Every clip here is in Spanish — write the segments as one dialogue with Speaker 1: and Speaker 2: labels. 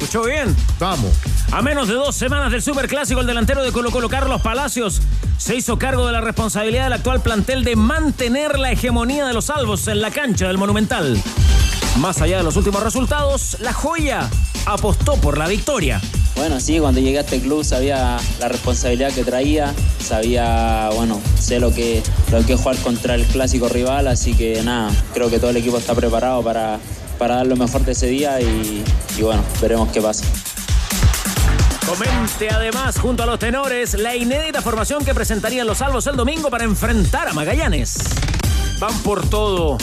Speaker 1: ¿Escuchó bien?
Speaker 2: Vamos.
Speaker 1: A menos de dos semanas del Superclásico, el delantero de Colo Colo Carlos Palacios se hizo cargo de la responsabilidad del actual plantel de mantener la hegemonía de los salvos en la cancha del Monumental. Más allá de los últimos resultados, la joya apostó por la victoria.
Speaker 3: Bueno, sí, cuando llegué a este club sabía la responsabilidad que traía, sabía, bueno, sé lo que, lo que es jugar contra el clásico rival, así que nada, creo que todo el equipo está preparado para, para dar lo mejor de ese día y, y bueno, veremos qué pasa.
Speaker 1: Comente además, junto a los tenores, la inédita formación que presentarían los salvos el domingo para enfrentar a Magallanes. Van por todo.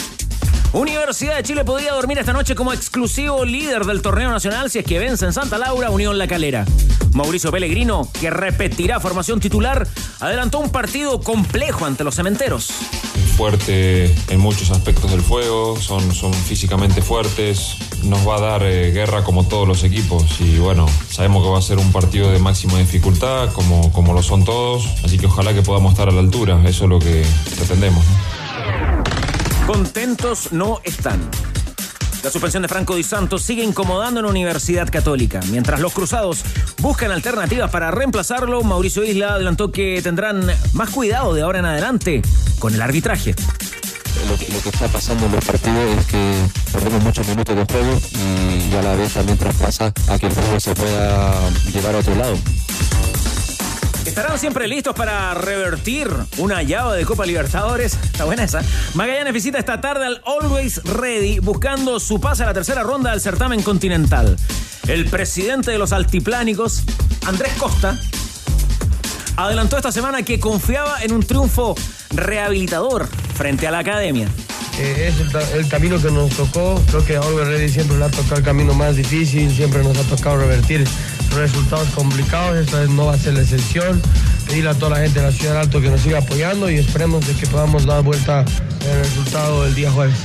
Speaker 1: Universidad de Chile podría dormir esta noche como exclusivo líder del torneo nacional si es que vence en Santa Laura Unión La Calera. Mauricio Pellegrino, que repetirá formación titular, adelantó un partido complejo ante los cementeros.
Speaker 4: Fuerte en muchos aspectos del juego, son, son físicamente fuertes, nos va a dar eh, guerra como todos los equipos y bueno, sabemos que va a ser un partido de máxima dificultad como, como lo son todos, así que ojalá que podamos estar a la altura, eso es lo que pretendemos.
Speaker 1: Contentos no están. La suspensión de Franco Di Santos sigue incomodando en la Universidad Católica. Mientras los cruzados buscan alternativas para reemplazarlo, Mauricio Isla adelantó que tendrán más cuidado de ahora en adelante con el arbitraje.
Speaker 5: Lo que, lo que está pasando en los partidos es que perdemos muchos minutos de juego y a la vez también traspasa a que el juego se pueda llevar a otro lado.
Speaker 1: ¿Estarán siempre listos para revertir una llave de Copa Libertadores? Está buena esa. Magallanes visita esta tarde al Always Ready buscando su pase a la tercera ronda del certamen continental. El presidente de los altiplánicos, Andrés Costa, adelantó esta semana que confiaba en un triunfo rehabilitador frente a la academia.
Speaker 6: Eh, es el, camino que nos tocó. Creo que a Oliver Ready siempre le ha tocado el camino más difícil, siempre nos ha tocado revertir resultados complicados. Esta vez no va a ser la excepción. Pedirle a toda la gente de la ciudad Alto que nos siga apoyando y esperemos de que podamos dar vuelta el resultado del día jueves.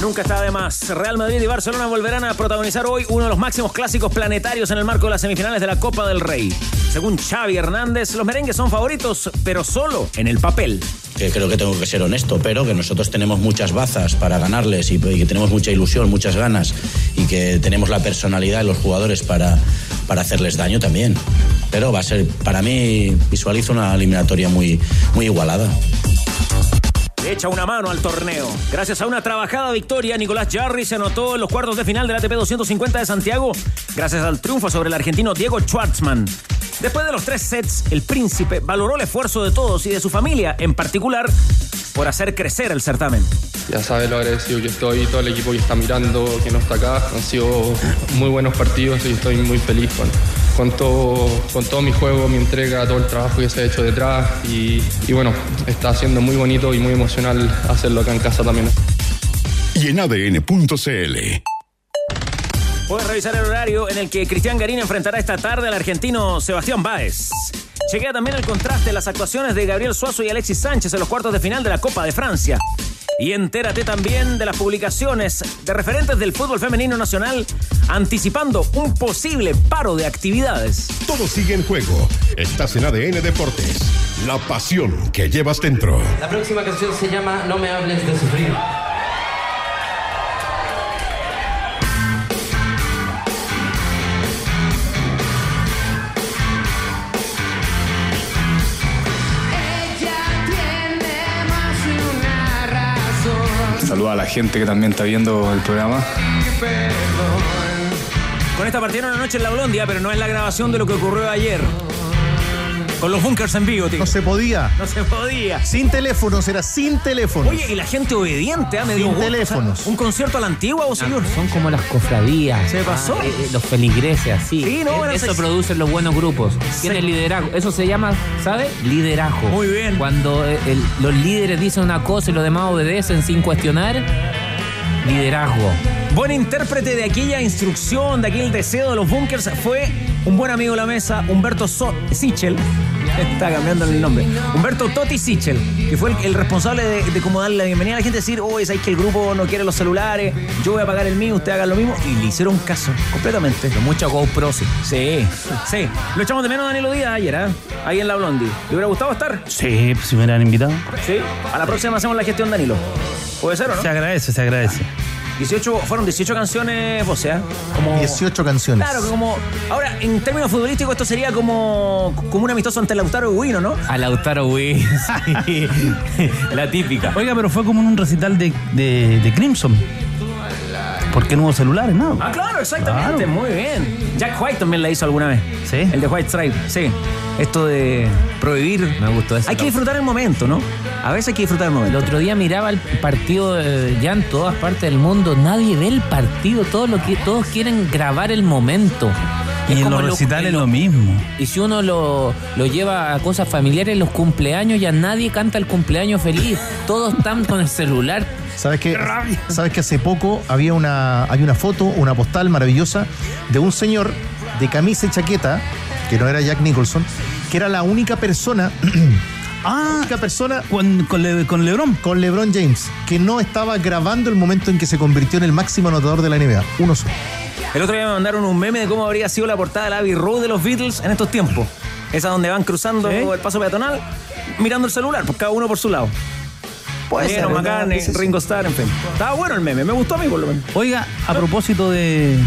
Speaker 1: Nunca está de más. Real Madrid y Barcelona volverán a protagonizar hoy uno de los máximos clásicos planetarios en el marco de las semifinales de la Copa del Rey. Según Xavi Hernández, los merengues son favoritos, pero solo en el papel.
Speaker 7: Creo que tengo que ser honesto, pero que nosotros tenemos muchas bazas para ganarles y, y que tenemos mucha ilusión, muchas ganas y que tenemos la personalidad de los jugadores para, para hacerles daño también. Pero va a ser, para mí, visualizo una eliminatoria muy, muy igualada
Speaker 1: echa una mano al torneo. Gracias a una trabajada victoria, Nicolás Jarry se anotó en los cuartos de final del ATP 250 de Santiago, gracias al triunfo sobre el argentino Diego Schwartzman. Después de los tres sets, el príncipe valoró el esfuerzo de todos y de su familia, en particular, por hacer crecer el certamen.
Speaker 8: Ya sabes lo agradecido que estoy, todo el equipo que está mirando, que no está acá. Han sido muy buenos partidos y estoy muy feliz con, con, todo, con todo mi juego, mi entrega, todo el trabajo que se ha hecho detrás. Y, y bueno, está siendo muy bonito y muy emocional hacerlo acá en casa también.
Speaker 9: Y en ADN.cl.
Speaker 1: Puedes revisar el horario en el que Cristian Garín enfrentará esta tarde al argentino Sebastián Báez. Chequea también el contraste de las actuaciones de Gabriel Suazo y Alexis Sánchez en los cuartos de final de la Copa de Francia. Y entérate también de las publicaciones de referentes del fútbol femenino nacional anticipando un posible paro de actividades.
Speaker 9: Todo sigue en juego. Estás en ADN Deportes. La pasión que llevas dentro.
Speaker 10: La próxima canción se llama No me hables de sufrir.
Speaker 11: A la gente que también está viendo el programa.
Speaker 1: Con esta partieron una noche en la Blondia, pero no es la grabación de lo que ocurrió ayer. Con los bunkers en vivo, tío.
Speaker 2: No se podía.
Speaker 1: No se podía.
Speaker 2: Sin teléfonos, era sin teléfonos.
Speaker 1: Oye, y la gente obediente, ¿ah? Me dio
Speaker 2: Sin
Speaker 1: gusto.
Speaker 2: teléfonos.
Speaker 1: O sea, un concierto a la antigua, ¿o señor?
Speaker 12: Son como las cofradías.
Speaker 1: ¿Se pasó?
Speaker 12: Ah, eh, los feligreses, así.
Speaker 1: Sí, no,
Speaker 12: Eh, Eso
Speaker 1: se-
Speaker 12: producen los buenos grupos. Tiene
Speaker 1: Sí.
Speaker 12: liderazgo. Eso se llama, ¿sabe? Liderazgo.
Speaker 1: Muy bien.
Speaker 12: Cuando eh, el- los líderes dicen una cosa y los demás obedecen sin cuestionar, liderazgo.
Speaker 1: Buen intérprete de aquella instrucción, de aquel deseo de los bunkers, fue un buen amigo de la mesa, Humberto so Sichel, Está cambiando el nombre. Humberto Totti Sichel, que fue el, el responsable de, de cómo darle la bienvenida a la gente, decir, oye, sabéis que el grupo no quiere los celulares, yo voy a pagar el mío, usted haga lo mismo. Y le hicieron caso, completamente.
Speaker 12: Mucha GoPro, sí.
Speaker 1: Sí, sí. Lo echamos de menos a Danilo Díaz ayer, ¿ah? Ahí en la Blondie. ¿Le hubiera gustado estar?
Speaker 13: Sí, pues, si me hubieran invitado.
Speaker 1: Sí. A la próxima hacemos la gestión, Danilo. ¿Puede ser o no?
Speaker 13: Se agradece, se agradece.
Speaker 1: 18, fueron 18 canciones, o sea, como...
Speaker 2: 18 canciones.
Speaker 1: Claro, como... Ahora, en términos futbolísticos, esto sería como, como un amistoso ante Lautaro Guino, ¿no?
Speaker 12: A Lautaro Wii. Sí. La típica.
Speaker 13: Oiga, pero fue como en un recital de, de, de Crimson. Porque no hubo celulares, ¿no?
Speaker 1: Ah, claro, exactamente,
Speaker 13: Claro.
Speaker 1: muy bien. Jack White también la hizo alguna vez.
Speaker 13: Sí.
Speaker 1: El de White Stripe, sí. Esto de prohibir.
Speaker 12: Me gustó eso.
Speaker 1: Hay que disfrutar el momento, ¿no? A veces hay que disfrutar el
Speaker 12: El
Speaker 1: momento.
Speaker 12: otro día miraba el partido eh, ya en todas partes del mundo. Nadie ve el partido. Todos, lo que, todos quieren grabar el momento.
Speaker 13: Y
Speaker 12: Es
Speaker 13: en los
Speaker 12: lo-
Speaker 13: recitales
Speaker 12: en lo-
Speaker 13: lo mismo.
Speaker 12: Y si uno lo, lo lleva a cosas familiares, los cumpleaños, ya nadie canta el cumpleaños feliz. Todos están con el celular.
Speaker 2: ¿Sabes que, ¿Sabes que hace poco había una, hay una foto, una postal maravillosa de un señor de camisa y chaqueta, que no era Jack Nicholson, que era la única persona,
Speaker 13: Ah,
Speaker 2: única persona
Speaker 13: con, con, Le- con LeBron.
Speaker 2: con LeBron James, que no estaba grabando el momento en que se convirtió en el máximo anotador de la NBA. Uno solo.
Speaker 1: El otro día me mandaron un meme de cómo habría sido la portada de la Abbey Road de los Beatles en estos tiempos. Esa donde van cruzando
Speaker 13: ¿Sí?
Speaker 1: el paso peatonal, mirando el celular, pues cada uno por su lado.
Speaker 2: Puede ser, sí, sí.
Speaker 1: Ringo Starr, en fin. Estaba bueno el meme, me gustó a mí por lo menos.
Speaker 13: Oiga, a propósito de,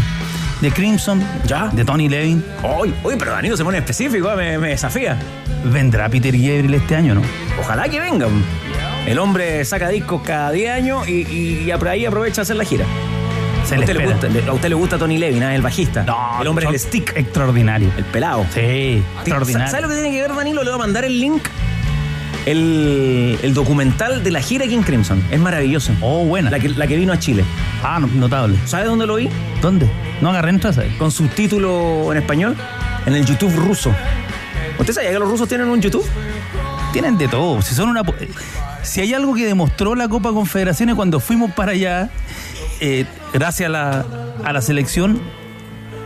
Speaker 13: de Crimson,
Speaker 1: ¿Ya?
Speaker 13: de Tony Levin,
Speaker 1: Oye, oye, pero Danilo se pone específico, eh, me, me desafía.
Speaker 13: vendrá Peter Gabriel este año, ¿no?
Speaker 1: Ojalá que vengan. El hombre saca discos cada 10 años y, y, y por ahí aprovecha a hacer la gira.
Speaker 13: Se
Speaker 1: a, usted le gusta, le- a usted le gusta Tony Levin, ¿ah? el bajista. el hombre
Speaker 13: son
Speaker 1: del stick,
Speaker 13: Extraordinario.
Speaker 1: el pelado.
Speaker 13: Sí, extraordinario.
Speaker 1: ¿Sabes lo que tiene que ver, Danilo? Le voy a mandar el link. El, el documental de la gira King Crimson. Es maravilloso.
Speaker 13: Oh, buena.
Speaker 1: La que, la que vino a Chile.
Speaker 13: Ah, no- notable.
Speaker 1: ¿Sabes dónde lo vi?
Speaker 13: ¿Dónde? No agarré entradas ahí.
Speaker 1: Con subtítulo en español. En el YouTube ruso. ¿Usted sabía que los rusos tienen un YouTube?
Speaker 13: Tienen de todo. Si son una. Si hay algo que demostró la Copa Confederaciones cuando fuimos para allá, eh, gracias a la, a la selección,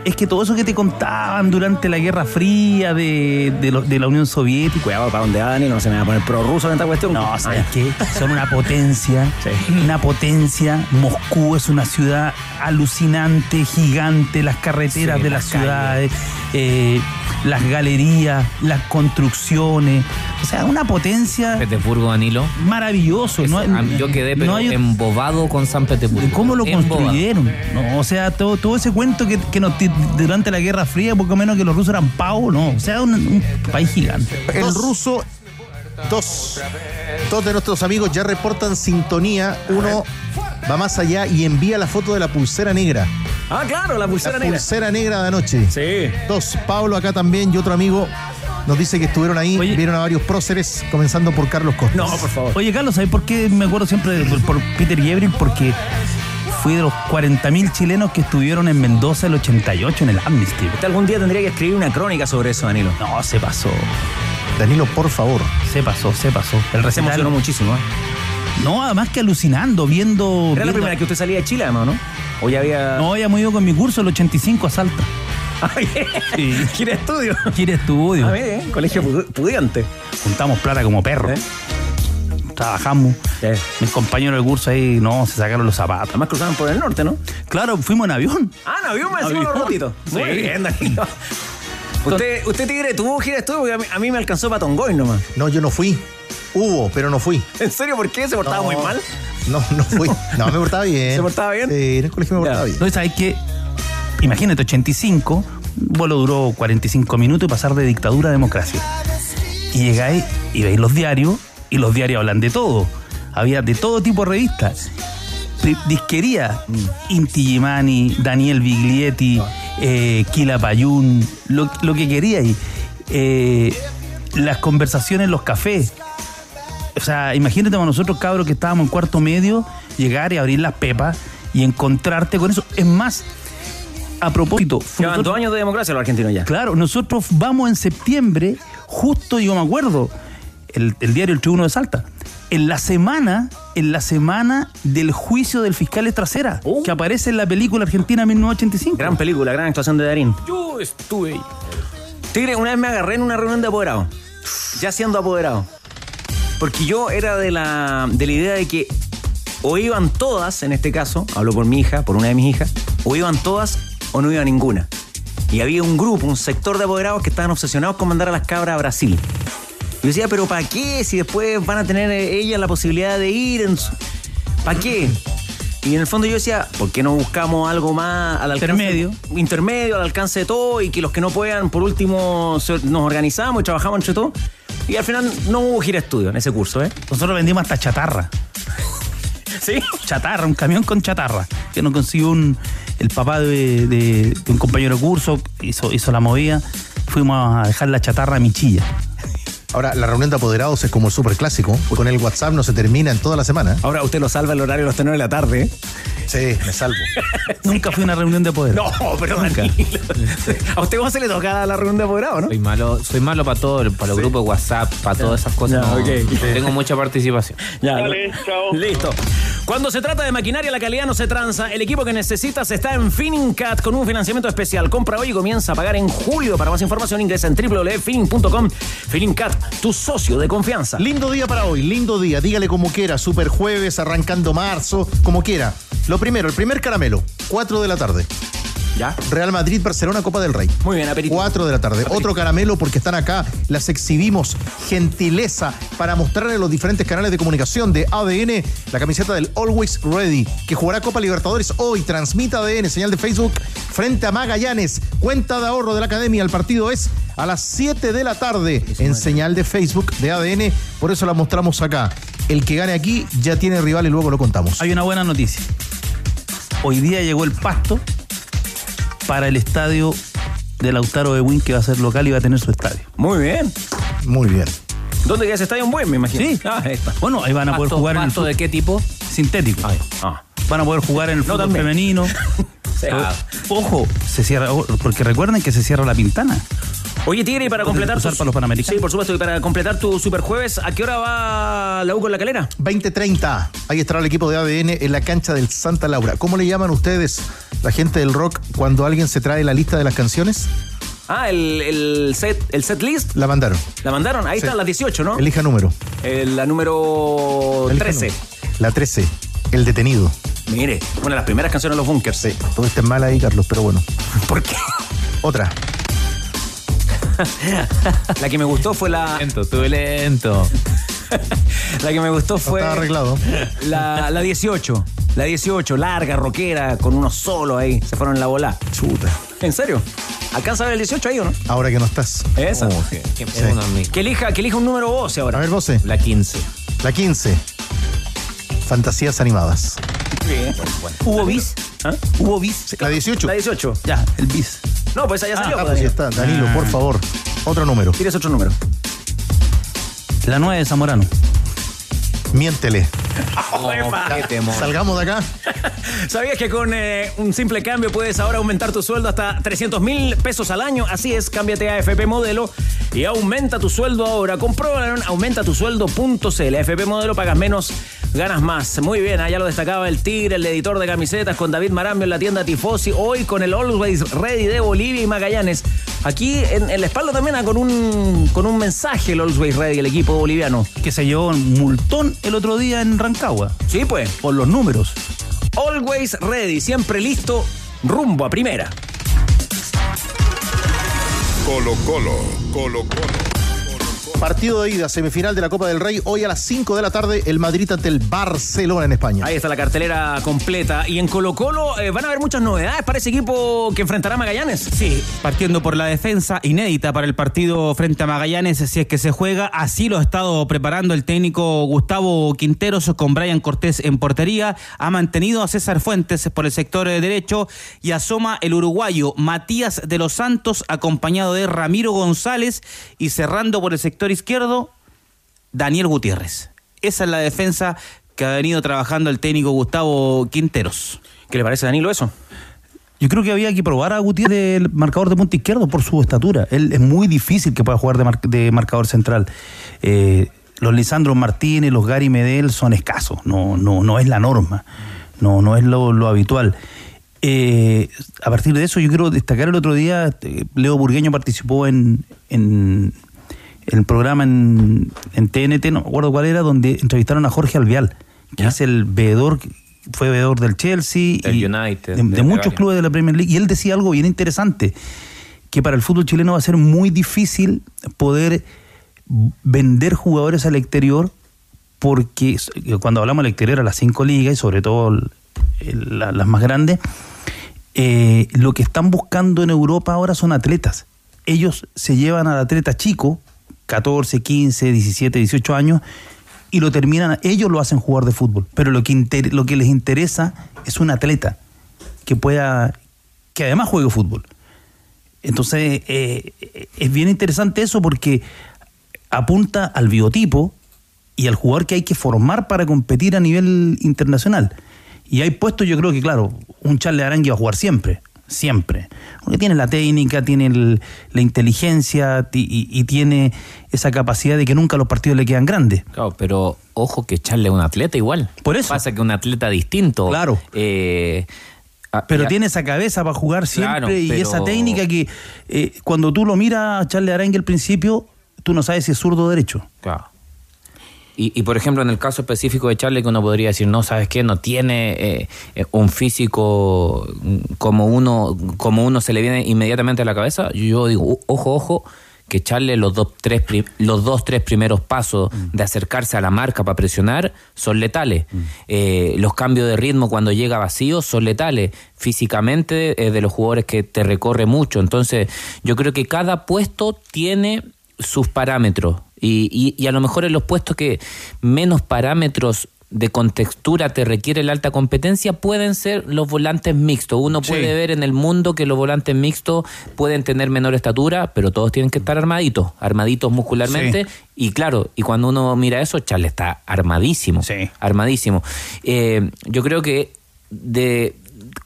Speaker 13: es que todo eso que te contaban durante la Guerra Fría de, de, lo- de la Unión Soviética.
Speaker 1: Cuidado, ¿para dónde va, Danilo? No se me va a poner prorruso en esta cuestión.
Speaker 13: No, ¿sabes qué? Son una potencia, una potencia. Moscú es una ciudad alucinante, gigante, las carreteras
Speaker 1: Sí,
Speaker 13: de
Speaker 1: las
Speaker 13: las ciudades, eh, las galerías, las construcciones. O sea, una potencia
Speaker 12: Petersburgo, Danilo.
Speaker 13: maravilloso. No,
Speaker 12: yo quedé pero
Speaker 13: no hay-
Speaker 12: embobado con San Petersburgo.
Speaker 13: ¿Cómo lo
Speaker 12: Embobado.
Speaker 13: construyeron? No, o sea, todo, todo ese cuento que, que nos ti- durante la Guerra Fría, poco menos que los rusos eran pavos, no. O sea, un, un país gigante.
Speaker 2: El ruso, dos. Dos de nuestros amigos ya reportan sintonía. Uno va más allá y envía la foto de la pulsera negra.
Speaker 1: Ah, claro, la pulsera
Speaker 2: la
Speaker 1: negra.
Speaker 2: pulsera negra de anoche.
Speaker 1: Sí.
Speaker 2: Dos. Pablo acá también y otro amigo nos dice que estuvieron ahí,
Speaker 13: Oye.
Speaker 2: vieron a varios próceres, comenzando por Carlos Costa.
Speaker 1: No, por favor.
Speaker 13: Oye, Carlos, ¿sabes por qué me acuerdo siempre de- por, por Peter Gabriel? Porque fui de los 40.000 chilenos que estuvieron en Mendoza el 88 en el Amnesty.
Speaker 1: Usted algún día tendría que escribir una crónica sobre eso, Danilo.
Speaker 13: No, se pasó.
Speaker 2: Danilo, por favor.
Speaker 13: Se pasó, se pasó. El
Speaker 1: Se
Speaker 13: recital-
Speaker 1: emocionó muchísimo. ¿eh?
Speaker 13: No, además que alucinando, viendo.
Speaker 1: Era la primera que usted salía de Chile, además, ¿no? O ya había.
Speaker 13: No, ya hemos ido con mi curso el 85 a Salta.
Speaker 1: Ay,
Speaker 13: Sí.
Speaker 1: Gira estudio.
Speaker 13: Quiere estudio.
Speaker 1: A ver, ¿eh? Colegio pu- pudiente.
Speaker 13: Juntamos plata como perros.
Speaker 1: ¿Eh?
Speaker 13: Trabajamos.
Speaker 1: Eh.
Speaker 13: Mis compañeros del curso ahí, no, se sacaron los zapatos.
Speaker 1: Además cruzaban por el norte, ¿no?
Speaker 13: Claro, fuimos en avión.
Speaker 1: Ah, no, avión me decimos los
Speaker 13: Avión.
Speaker 1: ratitos. Muy
Speaker 13: Sí.
Speaker 1: bien, Danilo. Usted, usted Tigre, tuvo gira de estudio porque a mí, a mí me alcanzó para Tongoy nomás.
Speaker 2: No, yo no fui. Hubo, pero no fui.
Speaker 1: ¿En serio? ¿Por qué? ¿Se portaba
Speaker 2: No.
Speaker 1: muy mal?
Speaker 2: No, no fui. No, me portaba bien.
Speaker 1: ¿Se portaba bien?
Speaker 2: Sí, en el colegio me
Speaker 1: Ya.
Speaker 2: portaba bien.
Speaker 13: No, ¿sabes qué? Imagínate, 85, un vuelo duró 45 minutos y pasar de dictadura a democracia. Y llegáis y veis los diarios, y los diarios hablan de todo. Había de todo tipo de revistas. Disquería, Inti Gimani, Daniel Biglietti, eh, Kila Payún, lo, lo que queríais. Eh, las conversaciones los cafés. O sea, imagínate a nosotros, cabros, que estábamos en cuarto medio, llegar y abrir las pepas y encontrarte con eso. Es más, a propósito,
Speaker 1: Llevan
Speaker 13: nosotros-
Speaker 1: dos años de democracia los argentinos ya.
Speaker 13: Claro, nosotros vamos en septiembre, justo yo me acuerdo, el, el diario El Tribuno de Salta, en la semana, en la semana del juicio del fiscal Estracera,
Speaker 1: Oh.
Speaker 13: que aparece en la película Argentina 1985.
Speaker 1: Gran película, gran actuación de Darín.
Speaker 12: Yo estuve ahí.
Speaker 1: Tigre, una vez me agarré en una reunión de apoderados. ya siendo apoderado. Porque yo era de la, de la idea de que o iban todas, en este caso, hablo por mi hija, por una de mis hijas, o iban todas o no iba ninguna. Y había un grupo, un sector de apoderados que estaban obsesionados con mandar a las cabras a Brasil. Y yo decía, pero ¿para qué? Si después van a tener eh, ellas la posibilidad de ir. En su... ¿Para qué? Y en el fondo yo decía, ¿por qué no buscamos algo más al alcance?
Speaker 13: Intermedio.
Speaker 1: Intermedio, al alcance de todo, y que los que no puedan, por último, nos organizamos y trabajamos entre todos. Y al final no hubo gira estudio en ese curso, ¿eh?
Speaker 13: Nosotros vendimos hasta chatarra.
Speaker 1: ¿Sí?
Speaker 13: Chatarra, un camión con chatarra. Que nos consiguió un, el papá de, un compañero de curso, hizo, hizo la movida. Fuimos a dejar la chatarra a Michilla.
Speaker 2: Ahora, la reunión de apoderados es como el super clásico. Con el WhatsApp no se termina en toda la semana.
Speaker 1: Ahora usted lo salva el horario de las 9 de la tarde. ¿eh?
Speaker 2: Sí, me salvo.
Speaker 13: Nunca fui a una reunión de poder.
Speaker 1: No, pero Danilo. A usted cómo se le toca la reunión de apoderado, ¿no?
Speaker 12: Soy malo, soy malo para todo, para los grupos de WhatsApp, para todas esas cosas.
Speaker 1: Ya,
Speaker 12: no,
Speaker 1: ok.
Speaker 12: Tengo mucha participación.
Speaker 1: Ya, Listo. Cuando se trata de maquinaria, la calidad no se tranza. El equipo que necesitas está en Finningcat con un financiamiento especial. Compra hoy y comienza a pagar en julio. Para más información ingresa en www.finning.com. Finningcat, tu socio de confianza.
Speaker 2: Lindo día para hoy, lindo día. Dígale como quiera, super jueves, arrancando marzo, como quiera. Lo primero, el primer caramelo, 4 de la tarde.
Speaker 1: ¿Ya?
Speaker 2: Real Madrid, Barcelona, Copa del Rey.
Speaker 1: Muy bien, aperitivo.
Speaker 2: 4 de la tarde. Otro caramelo porque están acá, las exhibimos. Gentileza para mostrarle los diferentes canales de comunicación de ADN la camiseta del Always Ready, que jugará Copa Libertadores hoy. Transmite ADN, señal de Facebook, frente a Magallanes. Cuenta de ahorro de la academia. El partido es a las 7 de la tarde en señal de Facebook de ADN. Por eso la mostramos acá. El que gane aquí ya tiene rival y luego lo contamos.
Speaker 13: Hay una buena noticia. Hoy día llegó el pasto para el estadio de Lautaro de Win, que va a ser local y va a tener su estadio.
Speaker 1: Muy bien.
Speaker 2: Muy bien.
Speaker 1: ¿Dónde queda ese estadio? Un buen, me imagino.
Speaker 13: Sí.
Speaker 1: Ah, ahí está.
Speaker 13: Bueno, ahí van a poder
Speaker 12: ¿Pasto-
Speaker 13: jugar en el
Speaker 12: pasto
Speaker 13: fut-
Speaker 12: de qué tipo?
Speaker 13: sintético.
Speaker 1: Ah.
Speaker 13: Van a poder jugar en el
Speaker 1: No,
Speaker 13: fútbol
Speaker 1: también.
Speaker 13: femenino.
Speaker 1: Sí.
Speaker 13: Ah, Ojo, se cierra, porque recuerden que se cierra la pintana.
Speaker 1: Oye, Tigre, y para
Speaker 13: ¿Puedes
Speaker 1: completar tu-
Speaker 13: para los Panamericanos?
Speaker 1: Sí, por supuesto. Y para completar tu super jueves, ¿a qué hora va la U con la calera?
Speaker 2: 2030. Ahí estará el equipo de ADN en la cancha del Santa Laura. ¿Cómo le llaman ustedes, la gente del rock, cuando alguien se trae la lista de las canciones?
Speaker 1: Ah, el, el set, el set list.
Speaker 2: La mandaron.
Speaker 1: La mandaron. Ahí
Speaker 2: Sí.
Speaker 1: están las 18, ¿no?
Speaker 2: Elija número.
Speaker 1: Eh, la número
Speaker 2: Elija
Speaker 1: 13.
Speaker 2: número. La 13. El detenido.
Speaker 1: Mire, una de las primeras canciones de los bunkers.
Speaker 2: Sí. Todo este mal ahí, Carlos, pero bueno.
Speaker 1: ¿Por qué?
Speaker 2: Otra.
Speaker 1: La que me gustó fue la.
Speaker 12: Lento, estuve lento.
Speaker 1: La que me gustó fue.
Speaker 2: Estaba arreglado.
Speaker 1: La, la 18. La 18, larga, rockera, con unos solos ahí. Se fueron en la bola.
Speaker 2: Chuta.
Speaker 1: ¿En serio? ¿Alcanza a ver el 18 ahí o no?
Speaker 2: Ahora que no estás.
Speaker 1: Esa.
Speaker 12: Oh. Que-
Speaker 2: Sí.
Speaker 12: es una amiga.
Speaker 1: Que elija, que elija un número 12
Speaker 2: A
Speaker 1: ahora.
Speaker 2: ver, José.
Speaker 12: La 15.
Speaker 2: La 15. Fantasías animadas.
Speaker 1: Bien.
Speaker 13: ¿Hubo bis?
Speaker 1: ¿Ah?
Speaker 13: ¿Hubo bis?
Speaker 2: La 18.
Speaker 1: La 18.
Speaker 13: Ya, el bis.
Speaker 1: No, pues allá salió.
Speaker 2: Ah,
Speaker 1: pues,
Speaker 2: pues ya está. Danilo, por favor. Otro número.
Speaker 1: Tires otro número.
Speaker 13: La 9 de Zamorano.
Speaker 2: Miéntele. Salgamos de acá.
Speaker 1: ¿Sabías que con eh, un simple cambio puedes ahora aumentar tu sueldo hasta 300 mil pesos al año? Así es, cámbiate a FP Modelo y aumenta tu sueldo ahora. Compruébalo en aumentatusueldo.cl. FP Modelo pagas menos, ganas más. Muy bien, allá lo destacaba el Tigre, el editor de camisetas con David Marambio en la tienda Tifosi. Hoy con el Always Ready de Bolivia y Magallanes. Aquí en, en la espalda también ah, con un, con un mensaje el Always Ready, el equipo boliviano.
Speaker 13: Que se llevó un multón el otro día en Rancagua.
Speaker 1: Sí, pues.
Speaker 13: Por los números.
Speaker 1: Always Ready, siempre listo, rumbo a primera.
Speaker 9: Colo Colo, Colo Colo.
Speaker 2: Partido de ida, semifinal de la Copa del Rey. Hoy a las 5 de la tarde, el Madrid ante el Barcelona en España.
Speaker 1: Ahí está la cartelera completa. Y en Colo Colo eh, van a haber muchas novedades para ese equipo que enfrentará a Magallanes.
Speaker 14: Sí, partiendo por la defensa inédita para el partido frente a Magallanes, si es que se juega, así lo ha estado preparando el técnico Gustavo Quinteros con Brian Cortés en portería, ha mantenido a César Fuentes por el sector eh, derecho y asoma el uruguayo Matías de los Santos acompañado de Ramiro González y cerrando por el sector izquierdo Daniel Gutiérrez. Esa es la defensa que ha venido trabajando el técnico Gustavo Quinteros.
Speaker 1: ¿Qué le parece, Danilo, eso?
Speaker 13: Yo creo que había que probar a Gutiérrez del marcador de punta izquierdo por su estatura. Él es muy difícil que pueda jugar de, mar- de marcador central. Eh, los Lisandro Martínez, los Gary Medel son escasos. No, no, no es la norma. No, no es lo, habitual. Eh, a partir de eso, yo quiero destacar el otro día, eh, Leo Burgueño participó en, el programa en, en TNT, no me acuerdo cuál era, donde entrevistaron a Jorge Alvial, que es el veedor, fue veedor del Chelsea
Speaker 1: Del
Speaker 13: y
Speaker 1: United,
Speaker 13: de, de
Speaker 1: de
Speaker 13: muchos clubes de la Premier League. Y él decía algo bien interesante, que para el fútbol chileno va a ser muy difícil poder vender jugadores al exterior porque s- cuando hablamos del exterior a las cinco ligas y sobre todo el- el- la- las más grandes, eh, lo que están buscando en Europa ahora son atletas. Ellos se llevan al atleta chico, 14, 15, 17, 18 años, y lo terminan, ellos lo hacen jugar de fútbol, pero lo que, lo que les interesa es un atleta que pueda, que además juegue fútbol. Entonces, eh, es bien interesante eso porque apunta al biotipo y al jugador que hay que formar para competir a nivel internacional. Y hay puestos, yo creo que, claro, un Charles Arangui va a jugar siempre, siempre. Porque tiene la técnica, tiene el- la inteligencia y, y tiene esa capacidad de que nunca los partidos le quedan grandes.
Speaker 12: Claro, pero ojo que echarle a un atleta igual.
Speaker 13: Por eso.
Speaker 12: Pasa que un atleta distinto.
Speaker 13: Claro.
Speaker 12: eh,
Speaker 13: Pero
Speaker 12: ya-
Speaker 13: tiene esa cabeza para jugar siempre
Speaker 12: Claro,
Speaker 13: y
Speaker 12: pero-
Speaker 13: esa técnica que eh, cuando tú lo miras a Charles Arangui al principio, tú no sabes si es zurdo o derecho.
Speaker 12: Claro. Y, y, por ejemplo, en el caso específico de Charlie, que uno podría decir, no, ¿sabes qué? No tiene eh, eh, un físico mm, como uno, como uno se le viene inmediatamente a la cabeza. Yo digo, "O- ojo, ojo, que Charlie los dos, tres, los dos, tres primeros pasos de acercarse a la marca para presionar son letales. Eh, los cambios de ritmo cuando llega vacío son letales. Físicamente es de los jugadores que te recorre mucho. Entonces, yo creo que cada puesto tiene sus parámetros y, y- y a lo mejor en los puestos que menos parámetros de contextura te requiere la alta competencia pueden ser los volantes mixtos. Uno
Speaker 13: Sí.
Speaker 12: puede ver en el mundo que los volantes mixtos pueden tener menor estatura, pero todos tienen que estar armaditos, armaditos muscularmente. Y claro, y cuando uno mira eso, Charles está armadísimo, armadísimo. Eh, yo creo que de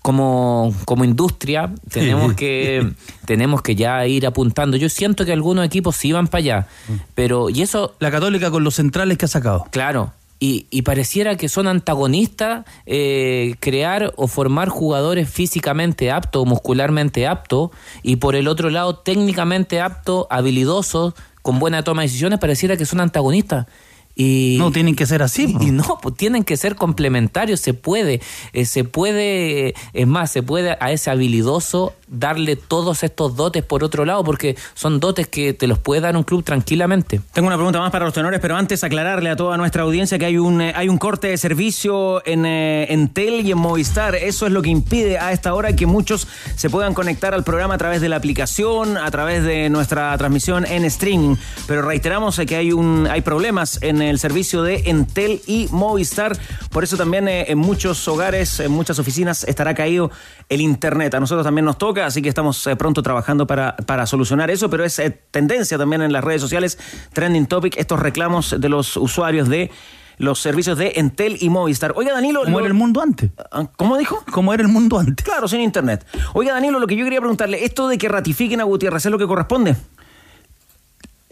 Speaker 12: como, como industria tenemos que tenemos que ya ir apuntando. Yo siento que algunos equipos sí van para allá, pero y eso
Speaker 13: La Católica con los centrales que ha sacado.
Speaker 12: Claro. Y, y pareciera que son antagonistas eh, crear o formar jugadores físicamente aptos, muscularmente aptos, y por el otro lado técnicamente aptos, habilidosos, con buena toma de decisiones, pareciera que son antagonistas. Y,
Speaker 13: No tienen que ser así.
Speaker 12: y no, pues tienen que ser complementarios, se puede, eh, se puede, es más, se puede a ese habilidoso darle todos estos dotes por otro lado, porque son dotes que te los puede dar un club tranquilamente.
Speaker 1: Tengo una pregunta más para los tenores, pero antes aclararle a toda nuestra audiencia que hay un, eh, hay un corte de servicio en, eh, en Tel y en Movistar. Eso es lo que impide a esta hora que muchos se puedan conectar al programa a través de la aplicación, a través de nuestra transmisión en streaming. Pero reiteramos que hay, un, hay problemas en el servicio de Entel y Movistar. Por eso también eh, en muchos hogares, en muchas oficinas estará caído el Internet. A nosotros también nos toca, así que estamos eh, pronto trabajando para, para solucionar eso, pero es eh, tendencia también en las redes sociales, trending topic, estos reclamos de los usuarios de los servicios de Entel y Movistar. Oiga, Danilo...
Speaker 13: ¿Cómo
Speaker 1: lo-
Speaker 13: era el mundo antes?
Speaker 1: Ah, ¿Cómo dijo?
Speaker 13: ¿Cómo era el mundo antes?
Speaker 1: Claro, sin internet. Oiga, Danilo, lo que yo quería preguntarle, esto de que ratifiquen a Gutiérrez, ¿es lo que corresponde?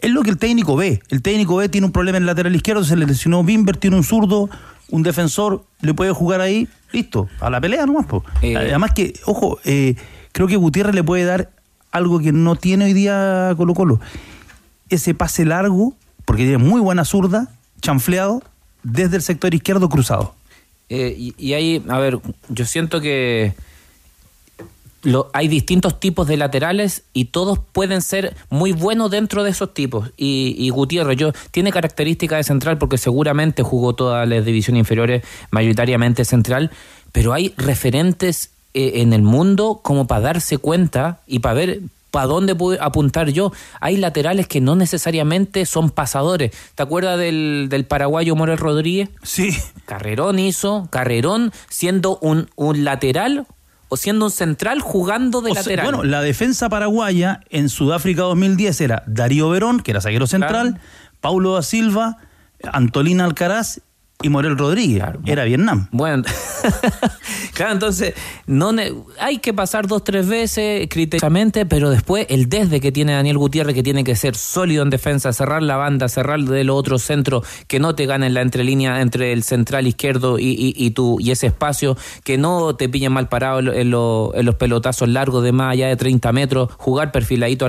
Speaker 13: Es lo que el técnico ve. El técnico ve, tiene un problema en el lateral izquierdo, se le lesionó Bimber, tiene un zurdo, un defensor, le puede jugar ahí, listo, a la pelea nomás. po.
Speaker 12: Eh.
Speaker 13: Además que, ojo, eh, creo que Gutiérrez le puede dar algo que no tiene hoy día Colo Colo. Ese pase largo, porque tiene muy buena zurda, chanfleado, desde el sector izquierdo cruzado.
Speaker 12: Eh, y, y ahí, a ver, yo siento que lo- hay distintos tipos de laterales y todos pueden ser muy buenos dentro de esos tipos. Y, y Gutiérrez yo, tiene características de central porque seguramente jugó todas las divisiones inferiores, mayoritariamente central, pero hay referentes eh, en el mundo como para darse cuenta y para ver para dónde puedo apuntar yo. Hay laterales que no necesariamente son pasadores. ¿Te acuerdas del, del paraguayo Morel Rodríguez?
Speaker 13: Sí.
Speaker 12: Carrerón hizo, Carrerón siendo un, un lateral o siendo un central jugando de
Speaker 13: O sea,
Speaker 12: lateral.
Speaker 13: bueno, la defensa paraguaya en Sudáfrica 2010 era Darío Verón, que era zaguero central, Paulo da Silva, Antolina Alcaraz y Morel Rodríguez. Era Vietnam.
Speaker 12: Bueno, claro, entonces no hay que pasar dos, tres veces críticamente, pero después el desde que tiene Daniel Gutiérrez, que tiene que ser sólido en defensa, cerrar la banda, cerrar del otro centro, que no te ganen la entrelínea entre el central izquierdo y, y, y tu, y ese espacio, que no te pillen mal parado en lo- en los pelotazos largos de más allá de 30 metros, jugar perfiladito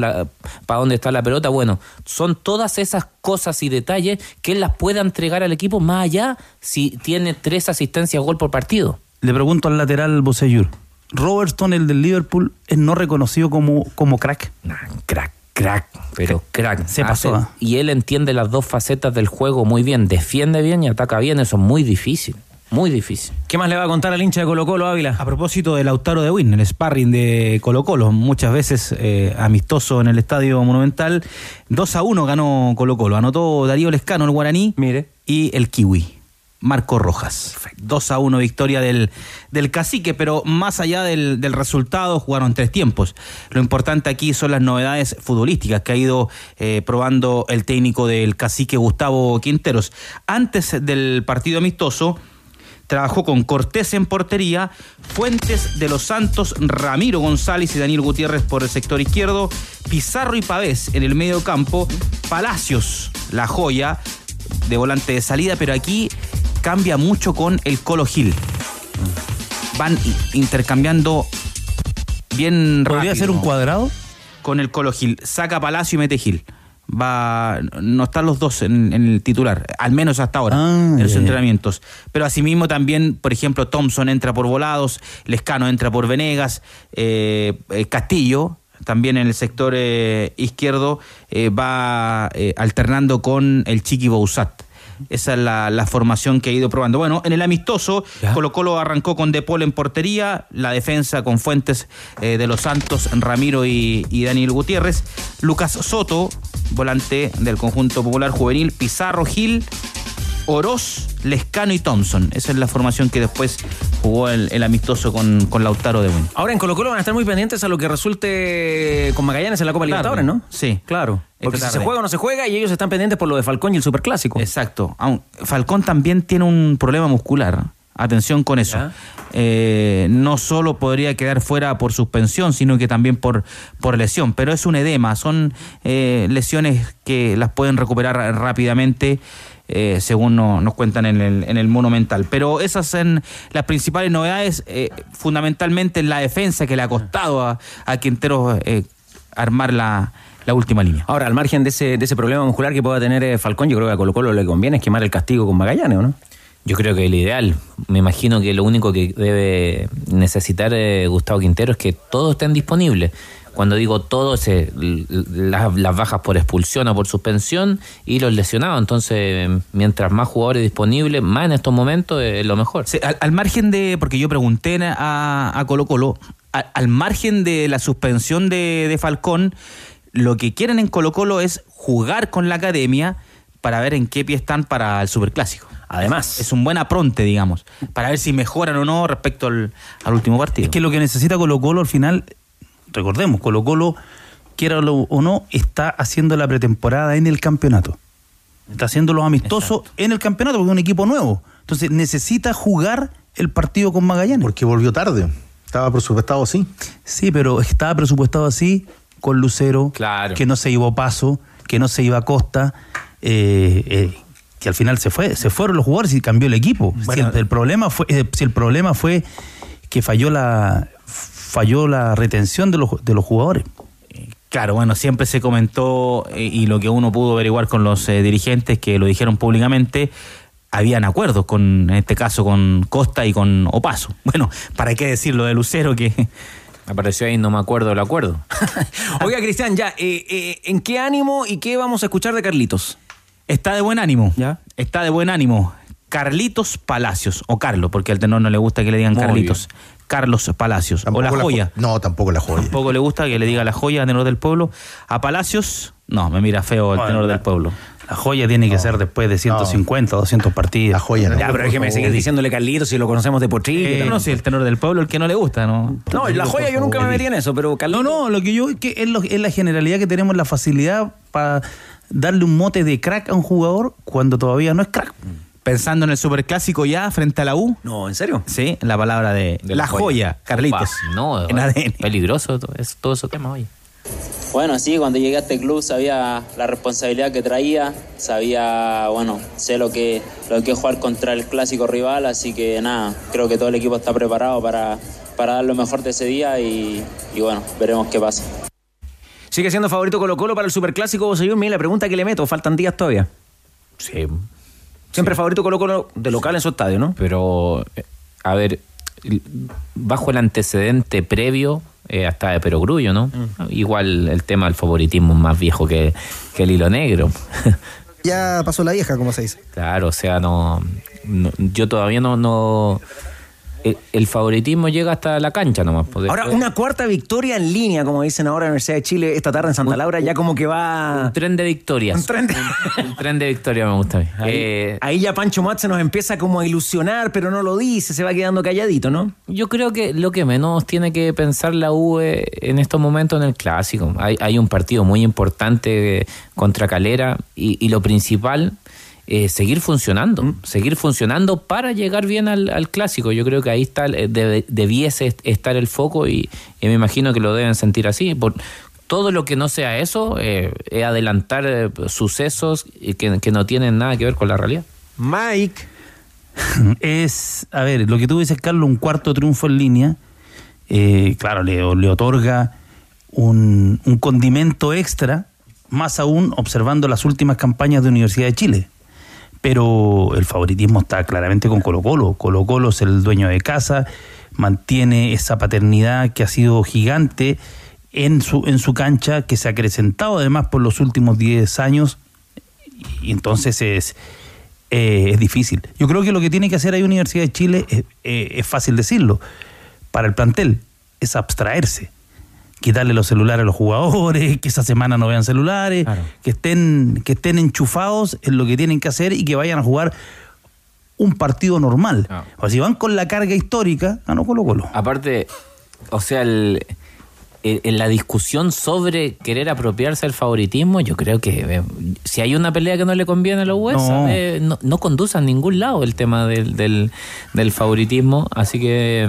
Speaker 12: para donde está la pelota. Bueno, son todas esas cosas y detalles que él las pueda entregar al equipo más allá si tiene tres asistencias a gol por partido.
Speaker 13: Le pregunto al lateral Boseyur. Robertson, el del Liverpool, es no reconocido como, como crack.
Speaker 12: crack, crack, pero crack.
Speaker 13: Se pasó,
Speaker 12: Hace-
Speaker 13: ¿ah?
Speaker 12: Y él entiende las dos facetas del juego muy bien. Defiende bien y ataca bien. Eso es muy difícil. Muy difícil.
Speaker 1: ¿Qué más le va a contar al hincha de Colo Colo Ávila?
Speaker 14: A propósito del Lautaro de Win, el sparring de Colo Colo, muchas veces eh, amistoso en el Estadio Monumental. 2 a 1 ganó Colo Colo. Anotó Darío Lescano, el guaraní,
Speaker 1: Mire.
Speaker 14: y el kiwi. Marco Rojas. 2 a 1 victoria del, del cacique, pero más allá del, del resultado, jugaron tres tiempos. Lo importante aquí son las novedades futbolísticas que ha ido eh, probando el técnico del cacique Gustavo Quinteros. Antes del partido amistoso, Trabajó con Cortés en portería, Fuentes de los Santos, Ramiro González y Daniel Gutiérrez por el sector izquierdo, Pizarro y Pavés en el medio campo, Palacios, la joya de volante de salida, pero aquí cambia mucho con el Colo Gil. Van intercambiando bien
Speaker 13: ¿Podría
Speaker 14: rápido
Speaker 13: ser un cuadrado?
Speaker 14: con el Colo Gil. Saca Palacio y mete Gil. Va, no están los dos en, en el titular, al menos hasta ahora,
Speaker 13: Ah,
Speaker 14: en los entrenamientos. Pero asimismo también, por ejemplo, Thompson entra por Volados, Lescano entra por Venegas, eh, eh, Castillo, también en el sector eh, izquierdo, eh, va eh, alternando con el Chiqui Bouzat. Esa es la, la formación que ha ido probando. Bueno, en el amistoso, Colo Colo arrancó con De Paul en portería, la defensa con Fuentes eh, de los Santos, Ramiro y, y Daniel Gutiérrez, Lucas Soto, volante del conjunto popular juvenil, Pizarro Gil, Oroz, Lescano y Thompson. Esa es la formación que después jugó el, el amistoso con, con Lautaro de Buen.
Speaker 1: Ahora en Colo Colo van a estar muy pendientes a lo que resulte con Magallanes en la Copa Libertadores, ¿no?
Speaker 14: Sí.
Speaker 1: Claro. Porque si se juega o no se juega y ellos están pendientes por lo de Falcón y el Superclásico.
Speaker 14: Exacto. Falcón también tiene un problema muscular. Atención con eso. Eh, no solo podría quedar fuera por suspensión, sino que también por, por lesión. Pero es un edema. Son eh, lesiones que las pueden recuperar rápidamente. Eh, según no- nos cuentan en el, en el monumental. Pero esas son las principales novedades, eh, fundamentalmente en la defensa que le ha costado a, a Quintero eh, armar la, la última línea.
Speaker 1: Ahora, al margen de ese, de ese problema muscular que pueda tener eh, Falcón, yo creo que a Colo Colo le conviene es quemar el castigo con Magallanes, ¿o no?
Speaker 12: Yo creo que el ideal, me imagino que lo único que debe necesitar eh, Gustavo Quintero es que todos estén disponibles. Cuando digo todos, eh, las, las bajas por expulsión o por suspensión y los lesionados. Entonces, mientras más jugadores disponibles, más en estos momentos eh, es lo mejor.
Speaker 14: Sí, al, al margen de, porque yo pregunté a, a Colo Colo, al, al margen de la suspensión de, de Falcón, lo que quieren en Colo Colo es jugar con la academia para ver en qué pie están para el Superclásico.
Speaker 1: Además.
Speaker 14: Es un buen apronte, digamos, para ver si mejoran o no respecto al, al último partido.
Speaker 13: Es que lo que necesita Colo Colo al final, recordemos, Colo Colo, quiera o no, está haciendo la pretemporada en el campeonato. Está haciendo los amistosos en el campeonato porque es un equipo nuevo. Entonces necesita jugar el partido con Magallanes.
Speaker 2: Porque volvió tarde. Estaba presupuestado así.
Speaker 13: Sí, pero estaba presupuestado así con Lucero,
Speaker 12: Claro.
Speaker 13: que no se iba a Paso, que no se iba a Costa, eh, eh, que al final se fue, se fueron los jugadores y cambió el equipo. Si
Speaker 14: Bueno,
Speaker 13: el, el problema fue, eh, si el problema fue que falló la falló la retención de los, de los jugadores.
Speaker 14: Claro, bueno, siempre se comentó eh, y lo que uno pudo averiguar con los eh, dirigentes que lo dijeron públicamente, habían acuerdos con, en este caso, con Costa y con Opaso. Bueno, ¿para qué decirlo de Lucero que
Speaker 12: Apareció ahí, no me acuerdo del acuerdo.
Speaker 1: Oiga, Cristian, ya, eh, eh, ¿en qué ánimo y qué vamos a escuchar de Carlitos?
Speaker 14: está de buen ánimo?
Speaker 1: ¿Ya?
Speaker 14: Está de buen ánimo. Carlitos Palacios, o Carlos, porque al tenor no le gusta que le digan
Speaker 1: Muy
Speaker 14: Carlitos. Carlos Palacios, o la
Speaker 2: jo-
Speaker 14: joya.
Speaker 2: no, tampoco la joya.
Speaker 14: Tampoco le gusta que le diga la joya al tenor del pueblo. A Palacios, no, me mira feo el tenor
Speaker 13: la-
Speaker 14: del pueblo.
Speaker 13: La joya tiene que ser después de 150, 200 partidos.
Speaker 2: La joya no.
Speaker 1: Ya, pero déjeme seguir diciéndole Carlitos si lo conocemos de Potrillo.
Speaker 14: Eh, no, si el tenor del pueblo, el que no le gusta, ¿no?
Speaker 1: No, la joya yo nunca me metí en eso, pero Carlitos.
Speaker 13: No, no, lo que yo es que es, lo- es la generalidad que tenemos, la facilidad para darle un mote de crack a un jugador cuando todavía no es crack.
Speaker 14: Pensando en el superclásico ya frente a la U.
Speaker 1: No, ¿en serio?
Speaker 14: Sí, la palabra de, la, joya, Carlitos.
Speaker 12: Opa, no,
Speaker 14: En ADN.
Speaker 12: peligroso todo, es, todo ese tema hoy.
Speaker 3: Bueno, sí, cuando llegué a este club sabía la responsabilidad que traía, sabía, bueno, sé lo que, lo que es jugar contra el clásico rival, así que nada, creo que todo el equipo está preparado para, para dar lo mejor de ese día y, y bueno, veremos qué pasa.
Speaker 1: ¿Sigue siendo favorito Colo Colo para el Superclásico Bosellón? Mira, la pregunta que le meto, faltan días todavía.
Speaker 12: Sí.
Speaker 1: Siempre favorito Colo Colo de local en su estadio, ¿no?
Speaker 12: Pero, eh, a ver, bajo el antecedente previo, eh, hasta de Perogrullo, ¿no? Igual el tema del favoritismo es más viejo que, que el hilo negro.
Speaker 15: Ya pasó la vieja, como se dice.
Speaker 12: Claro, o sea, no, no- yo todavía no, no el, el favoritismo llega hasta la cancha nomás. pues,
Speaker 1: Ahora, una cuarta victoria en línea, como dicen ahora en la Universidad de Chile esta tarde en Santa Laura, ya como que va...
Speaker 12: un tren de victorias.
Speaker 1: Un tren de-
Speaker 12: Un tren de victoria me gusta a mí.
Speaker 1: Ahí,
Speaker 12: Eh,
Speaker 1: ahí ya Pancho Mat se nos empieza como a ilusionar, pero no lo dice, se va quedando calladito, ¿no?
Speaker 12: Yo creo que lo que menos tiene que pensar la U en estos momentos en el clásico. Hay, hay un partido muy importante eh, contra Calera y, y lo principal es seguir funcionando, seguir funcionando para llegar bien al, al clásico. Yo creo que ahí está, eh, debiese est- estar el foco y, y me imagino que lo deben sentir así. Por, todo lo que no sea eso eh, es adelantar eh, sucesos que, que no tienen nada que ver con la realidad.
Speaker 2: Mike.
Speaker 13: es, a ver, lo que tú dices, Carlos, un cuarto triunfo en línea, eh, claro, le, le otorga un, un condimento extra, más aún observando las últimas campañas de Universidad de Chile. Pero el favoritismo está claramente con Colo Colo. Colo Colo es el dueño de casa, mantiene esa paternidad que ha sido gigante en su, en su cancha, que se ha acrecentado además por los últimos 10 años y entonces es, eh, es difícil. Yo creo que lo que tiene que hacer ahí Universidad de Chile es, eh, es fácil decirlo. Para el plantel es abstraerse, quitarle los celulares a los jugadores, que esa semana no vean celulares, que estén que estén enchufados en lo que tienen que hacer y que vayan a jugar un partido normal. O si van con la carga histórica, ah, no Colo Colo.
Speaker 12: Aparte, o sea, el- en la discusión sobre querer apropiarse del favoritismo, yo creo que eh, si hay una pelea que no le conviene a los huesos,
Speaker 13: No.
Speaker 12: eh, no, no conduce a ningún lado el tema del, del, del favoritismo. Así que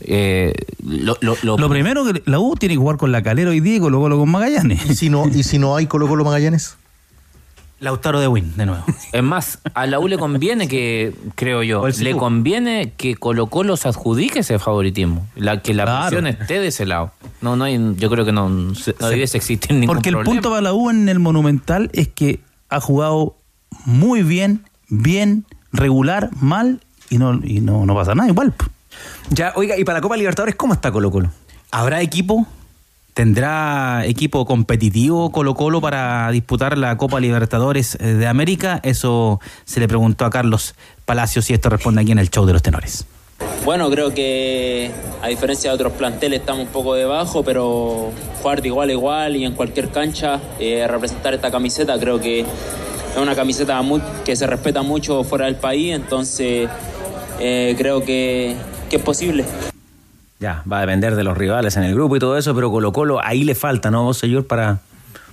Speaker 12: eh, lo, lo- lo-
Speaker 13: Lo primero que la U tiene que jugar con la Calera hoy día y Colo Colo con Magallanes.
Speaker 2: ¿Y si no, y si no hay Colo Colo Magallanes?
Speaker 14: Lautaro de Win, de nuevo.
Speaker 12: Es más, a la U le conviene que, creo yo, le conviene que Colo Colo se adjudique ese favoritismo, la, que la
Speaker 13: Claro.
Speaker 12: presión esté de ese lado. No, no hay, yo creo que no, no debiese existir ningún
Speaker 13: Porque el
Speaker 12: problema.
Speaker 13: punto para la U en el Monumental es que ha jugado muy bien, bien, regular, mal y no, y no, no pasa nada igual.
Speaker 1: Ya, oiga, y para la Copa Libertadores, ¿cómo está Colo Colo?
Speaker 14: ¿Habrá equipo? ¿Tendrá equipo competitivo Colo Colo para disputar la Copa Libertadores eh, de América? Eso se le preguntó a Carlos Palacios y esto responde aquí en el show de los tenores.
Speaker 3: Bueno, creo que a diferencia de otros planteles estamos un poco debajo, pero jugar de igual a igual y en cualquier cancha, eh, representar esta camiseta, creo que es una camiseta que se respeta mucho fuera del país, entonces eh, creo que, que es posible.
Speaker 1: Ya, va a depender de los rivales en el grupo y todo eso, pero Colo Colo ahí le falta, ¿no, vos, señor, para,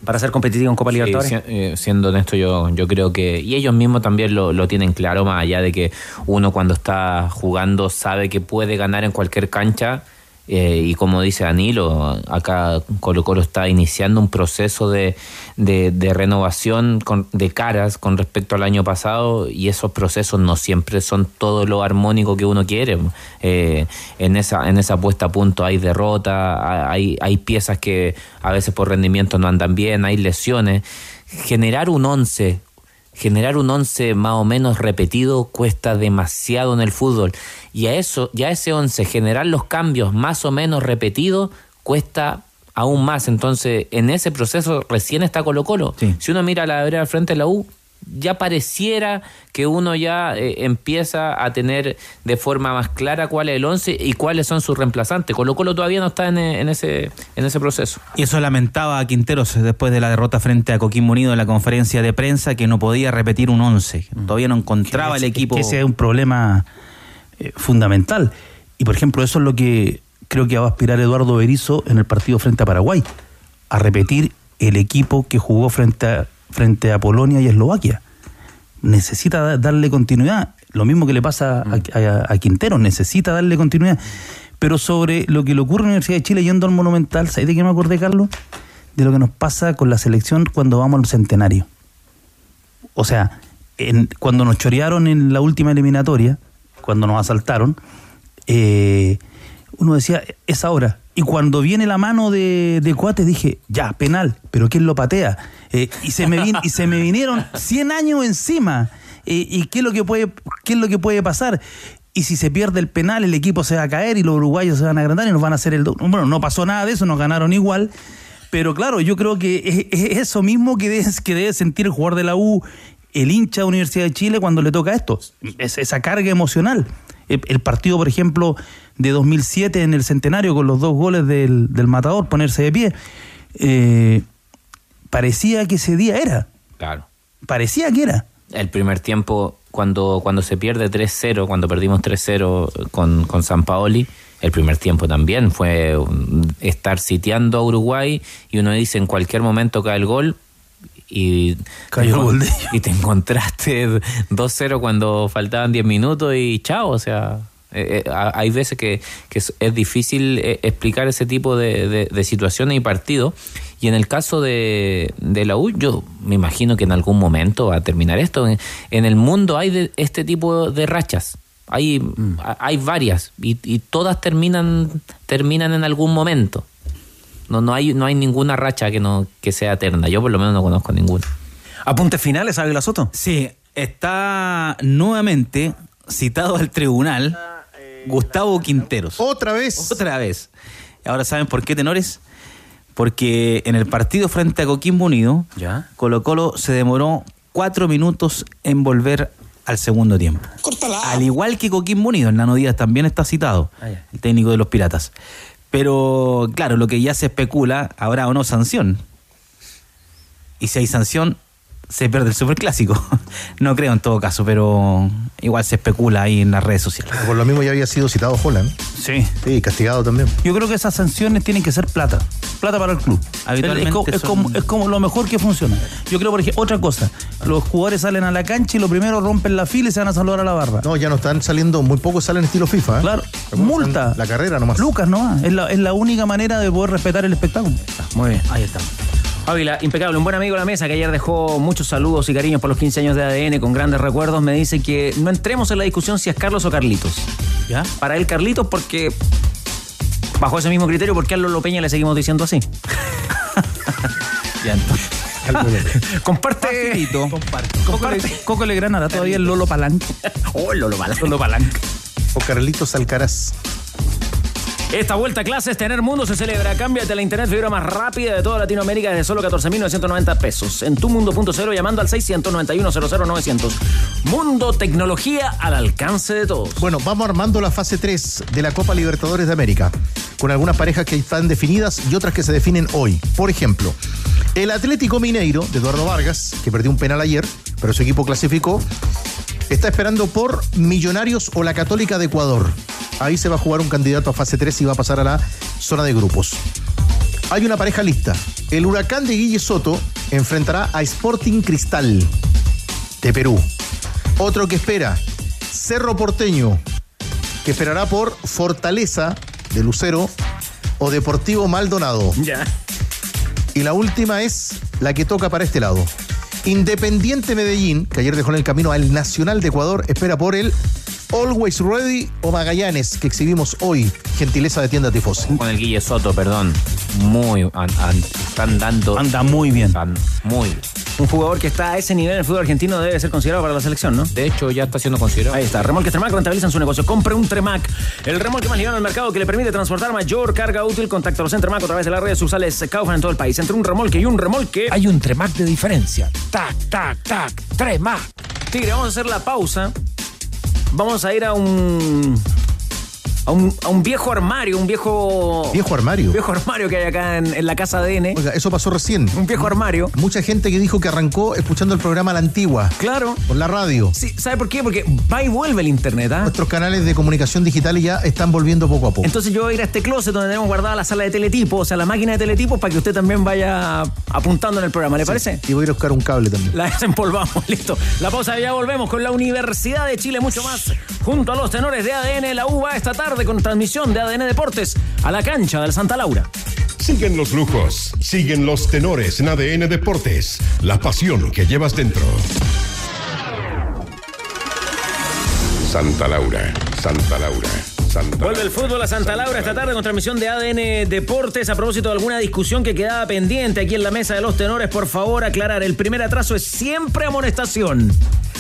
Speaker 1: para ser competitivo en Copa Libertadores?
Speaker 12: eh, siendo honesto, yo, yo creo que. Y ellos mismos también lo, lo tienen claro, más allá de que uno cuando está jugando sabe que puede ganar en cualquier cancha. Eh, y como dice Danilo, acá Colo Colo está iniciando un proceso de, de- renovación con- de caras con respecto al año pasado y esos procesos no siempre son todo lo armónico que uno quiere. Eh, en, esa, en esa puesta a punto hay derrota, hay, hay piezas que a veces por rendimiento no andan bien, hay lesiones. Generar un 11 generar un once más o menos repetido cuesta demasiado en el fútbol. Y a eso, ya ese once, generar los cambios más o menos repetidos, cuesta aún más. Entonces, en ese proceso recién está Colo Colo. Si uno mira a la vereda al frente de la U, ya pareciera que uno ya eh, empieza a tener de forma más clara cuál es el once y cuáles son sus reemplazantes. Colo Colo todavía no está en, eh, en ese, en ese proceso.
Speaker 14: Y eso lamentaba a Quinteros después de la derrota frente a Coquimbo Unido en la conferencia de prensa que no podía repetir un 11. Todavía no encontraba el
Speaker 13: Es-
Speaker 14: equipo.
Speaker 13: Que ese es un problema eh, fundamental. Y por ejemplo, eso es lo que creo que va a aspirar Eduardo Berizzo en el partido frente a Paraguay, a repetir el equipo que jugó frente a, frente a Polonia y Eslovaquia. necesita da- darle continuidad. Lo mismo que le pasa a, a- a Quintero, necesita darle continuidad. Pero sobre lo que le ocurre en la Universidad de Chile yendo al Monumental, ¿sabes de qué me acordé, Carlos? De lo que nos pasa con la selección cuando vamos al centenario. O sea, en- cuando nos chorearon en la última eliminatoria, cuando nos asaltaron, eh, uno decía, es ahora. Y cuando viene la mano de, de Cuate, dije, ya, penal, pero ¿quién lo patea? Eh, y, se me vin- y se me vinieron 100 años encima. Eh, ¿Y qué es, lo que puede, qué es lo que puede pasar? Y si se pierde el penal, el equipo se va a caer y los uruguayos se van a agrandar y nos van a hacer el... Bueno, no pasó nada de eso, nos ganaron igual. Pero claro, yo creo que es, es eso mismo que debe, que debe sentir el jugador de la U, el hincha de Universidad de Chile cuando le toca esto. Es esa carga emocional. El partido, por ejemplo, de 2007 en el centenario con los dos goles del, del matador, ponerse de pie, eh, parecía que ese día era.
Speaker 12: Claro.
Speaker 13: Parecía que era.
Speaker 12: El primer tiempo, cuando, cuando se pierde 3-0, cuando perdimos 3-0 con, con San Paoli, el primer tiempo también fue estar sitiando a Uruguay y uno dice en cualquier momento cae el gol y,
Speaker 13: Cayó de
Speaker 12: y te encontraste 2-0 cuando faltaban 10 minutos y chao, o sea... eh, eh, ha- hay veces que, que es, es difícil eh, explicar ese tipo de, de- de situaciones y partidos. Y en el caso de, de la U, yo me imagino que en algún momento va a terminar esto. En, en el mundo hay de este tipo de rachas. Hay, a- hay varias y, y todas terminan, terminan en algún momento. No, no, hay, no hay ninguna racha que, no, que sea eterna. Yo por lo menos no conozco ninguna.
Speaker 1: ¿Apuntes finales, Águila Soto?
Speaker 14: Sí, está nuevamente citado al tribunal Gustavo Quinteros.
Speaker 2: Otra vez.
Speaker 14: Otra vez. Ahora, ¿saben por qué, tenores? Porque en el partido frente a Coquimbo Unido,
Speaker 1: ¿Ya?
Speaker 14: Colo Colo se demoró cuatro minutos en volver al segundo tiempo. Al igual que Coquimbo Unido, el Nano Díaz también está citado,
Speaker 1: Ah,
Speaker 14: el técnico de los Piratas. Pero claro, lo que ya se especula, habrá o no sanción. Y si hay sanción, se pierde el superclásico. No creo en todo caso, pero igual se especula ahí en las redes sociales.
Speaker 2: Por lo mismo ya había sido citado Holland.
Speaker 13: Sí.
Speaker 2: Sí, castigado también.
Speaker 13: Yo creo que esas sanciones tienen que ser plata. Plata para el club.
Speaker 14: Habitualmente
Speaker 13: es, co- es
Speaker 14: son-
Speaker 13: como, es como lo mejor que funciona. Yo creo, por ejemplo, otra cosa. Los jugadores salen a la cancha y lo primero rompen la fila y se van a saludar a la barra.
Speaker 2: No, ya no están saliendo, muy pocos salen estilo FIFA. ¿eh?
Speaker 13: Claro, multa.
Speaker 2: La carrera nomás.
Speaker 13: Lucas nomás. Es la, es la única manera de poder respetar el espectáculo.
Speaker 1: Muy bien.
Speaker 14: Ahí está.
Speaker 1: Ávila, impecable, un buen amigo de la mesa que ayer dejó muchos saludos y cariños por los 15 años de ADN con grandes recuerdos, me dice que no entremos en la discusión si es Carlos o Carlitos.
Speaker 14: ¿Ya?
Speaker 1: Para él Carlitos porque bajo ese mismo criterio, ¿por qué a Lolo Peña le seguimos diciendo así?
Speaker 14: Ya, entonces.
Speaker 1: Comparte.
Speaker 14: Facilito.
Speaker 13: Coco, Le- Coco Legrand hará todavía el Lolo Palanca.
Speaker 1: Oh, Lolo Palanca.
Speaker 13: Lolo Palanca.
Speaker 2: O Carlitos Alcaraz.
Speaker 1: Esta vuelta a clases, Tener Mundo se celebra. Cámbiate la internet fibra más rápida de toda Latinoamérica desde solo 14.990 pesos. En tumundo.cero llamando al 691-00900. Mundo Tecnología al alcance de todos.
Speaker 2: Bueno, vamos armando la fase 3 de la Copa Libertadores de América, con algunas parejas que están definidas y otras que se definen hoy. Por ejemplo, el Atlético Mineiro de Eduardo Vargas, que perdió un penal ayer, pero su equipo clasificó, está esperando por Millonarios o la Católica de Ecuador. Ahí se va a jugar un candidato a fase 3 y va a pasar a la zona de grupos. Hay una pareja lista. El huracán de Guille Soto enfrentará a Sporting Cristal de Perú. Otro que espera, Cerro Porteño, que esperará por Fortaleza de Lucero o Deportivo Maldonado.
Speaker 1: Ya.
Speaker 2: Y la última es la que toca para este lado. Independiente Medellín, que ayer dejó en el camino al Nacional de Ecuador, espera por el Always Ready o Magallanes, que exhibimos hoy. Gentileza de tienda Tifosi.
Speaker 12: Con el Guille Soto, perdón. Muy. an- an- están dando.
Speaker 13: Anda muy bien.
Speaker 12: Están muy bien.
Speaker 1: Un jugador que está a ese nivel en el fútbol argentino debe ser considerado para la selección, ¿no?
Speaker 12: De hecho, ya está siendo considerado.
Speaker 1: Ahí está. Remolques Tremac rentabilizan su negocio. Compre un Tremac. El remolque más liviano del mercado que le permite transportar mayor carga útil. Contáctalos en Tremac a través de las redes sociales Kaufman en todo el país. Entre un remolque y un remolque.
Speaker 16: Hay un Tremac de diferencia. Tac, tac, tac. Tremac.
Speaker 1: Tigre, vamos a hacer la pausa. Vamos a ir a un a un, a un viejo armario, un viejo.
Speaker 2: Viejo armario.
Speaker 1: Viejo armario que hay acá en, en la casa ADN.
Speaker 2: Oiga, eso pasó recién.
Speaker 1: Un viejo armario.
Speaker 2: Mucha gente que dijo que arrancó escuchando el programa la antigua.
Speaker 1: Claro.
Speaker 2: Por la radio.
Speaker 1: Sí, ¿sabe por qué? Porque va y vuelve el internet, ¿ah?
Speaker 2: Nuestros canales de comunicación digital ya están volviendo poco a poco.
Speaker 1: Entonces yo voy a ir a este closet donde tenemos guardada la sala de teletipo, o sea, la máquina de teletipos, para que usted también vaya apuntando en el programa, ¿le parece?
Speaker 2: Y voy a ir a buscar un cable también.
Speaker 1: La desempolvamos, listo. La pausa y ya volvemos con la Universidad de Chile, mucho más. Junto a los tenores de ADN, la U va esta tarde con transmisión de ADN Deportes a la cancha del Santa Laura.
Speaker 9: Siguen los lujos, siguen los tenores en ADN Deportes, la pasión que llevas dentro. Santa Laura, Santa Laura, Santa
Speaker 1: Vuelve el fútbol a Santa Laura esta tarde con transmisión de ADN Deportes. A propósito de alguna discusión que quedaba pendiente aquí en la mesa de los tenores, por favor aclarar. El primer atraso es siempre amonestación.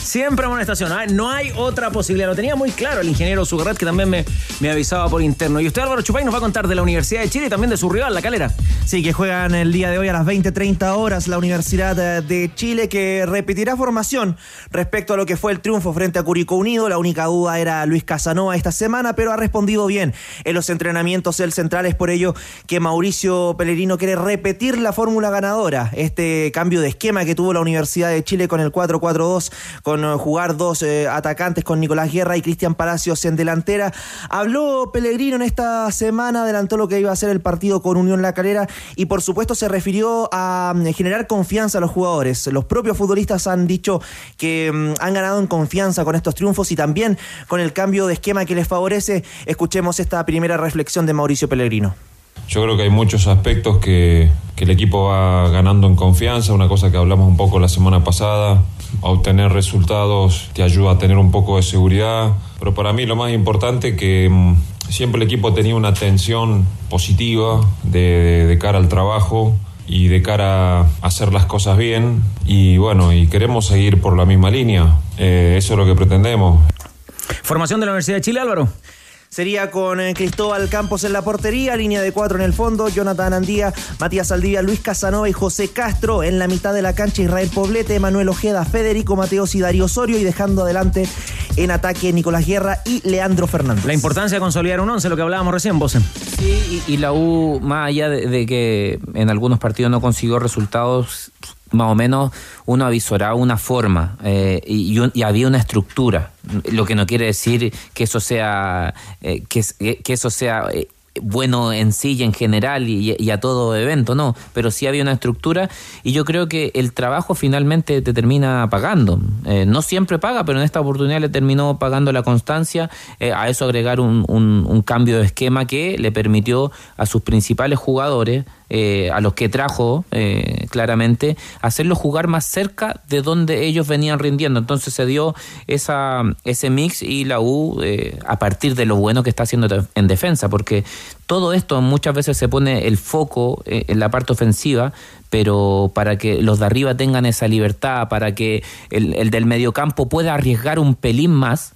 Speaker 1: Siempre amonestación. ¿ah? No hay otra posibilidad. Lo tenía muy claro el ingeniero Sugarrat, que también me, me avisaba por interno. Y usted, Álvaro Chupay, nos va a contar de la Universidad de Chile y también de su rival, la calera.
Speaker 17: Sí, que juegan el día de hoy a las 20-30 horas la Universidad eh, de Chile, que repetirá formación respecto a lo que fue el triunfo frente a Curicó Unido. La única duda era Luis Casanova esta semana, pero ha respondido bien en los entrenamientos el central. Es por ello que Mauricio Pellegrino quiere repetir la fórmula ganadora. Este cambio de esquema que tuvo la Universidad de Chile con el 4-4-2, con eh, jugar dos eh, atacantes con Nicolás Guerra y Cristian Palacios en delantera. Habló Pellegrino en esta semana, adelantó lo que iba a ser el partido con Unión La Calera y por supuesto se refirió a mm, generar confianza a los jugadores. Los propios futbolistas han dicho que mm, han ganado en confianza con estos triunfos y también con el cambio de esquema que les favorece. Escuchemos esta primera reflexión de Mauricio Pellegrino.
Speaker 4: Yo creo que hay muchos aspectos que, que, el equipo va ganando en confianza, una cosa que hablamos un poco la semana pasada, obtener resultados te ayuda a tener un poco de seguridad, pero para mí lo más importante que mm, siempre el equipo tenía una atención positiva de, de, de cara al trabajo y de cara a hacer las cosas bien y bueno, y queremos seguir por la misma línea, eh, eso es lo que pretendemos.
Speaker 1: Formación de la Universidad de Chile, Álvaro
Speaker 17: sería con eh, Cristóbal Campos en la portería, línea de cuatro en el fondo, Jonathan Andía, Matías Aldivia, Luis Casanova y José Castro en la mitad de la cancha, Israel Poblete, Manuel Ojeda, Federico Mateos y Darío Osorio y dejando adelante en ataque Nicolás Guerra y Leandro Fernández.
Speaker 1: La importancia de consolidar un once, lo que hablábamos recién, Bosen.
Speaker 12: Sí, y, y, la U, más allá de, de que en algunos partidos no consiguió resultados más o menos uno avisoraba una forma eh, y, había una estructura, lo que no quiere decir que eso sea eh, que, que, eso sea eh, bueno en sí y en general y, a todo evento, no, pero sí había una estructura y yo creo que el trabajo finalmente te termina pagando. Eh, no siempre paga, pero en esta oportunidad le terminó pagando la constancia, eh, a eso agregar un, un, cambio de esquema que le permitió a sus principales jugadores, eh, a los que trajo eh, claramente, hacerlos jugar más cerca de donde ellos venían rindiendo. Entonces se dio esa, ese mix y la U, eh, a partir de lo bueno que está haciendo en defensa, porque todo esto muchas veces se pone el foco eh, en la parte ofensiva, pero para que los de arriba tengan esa libertad, para que el, el del mediocampo pueda arriesgar un pelín más,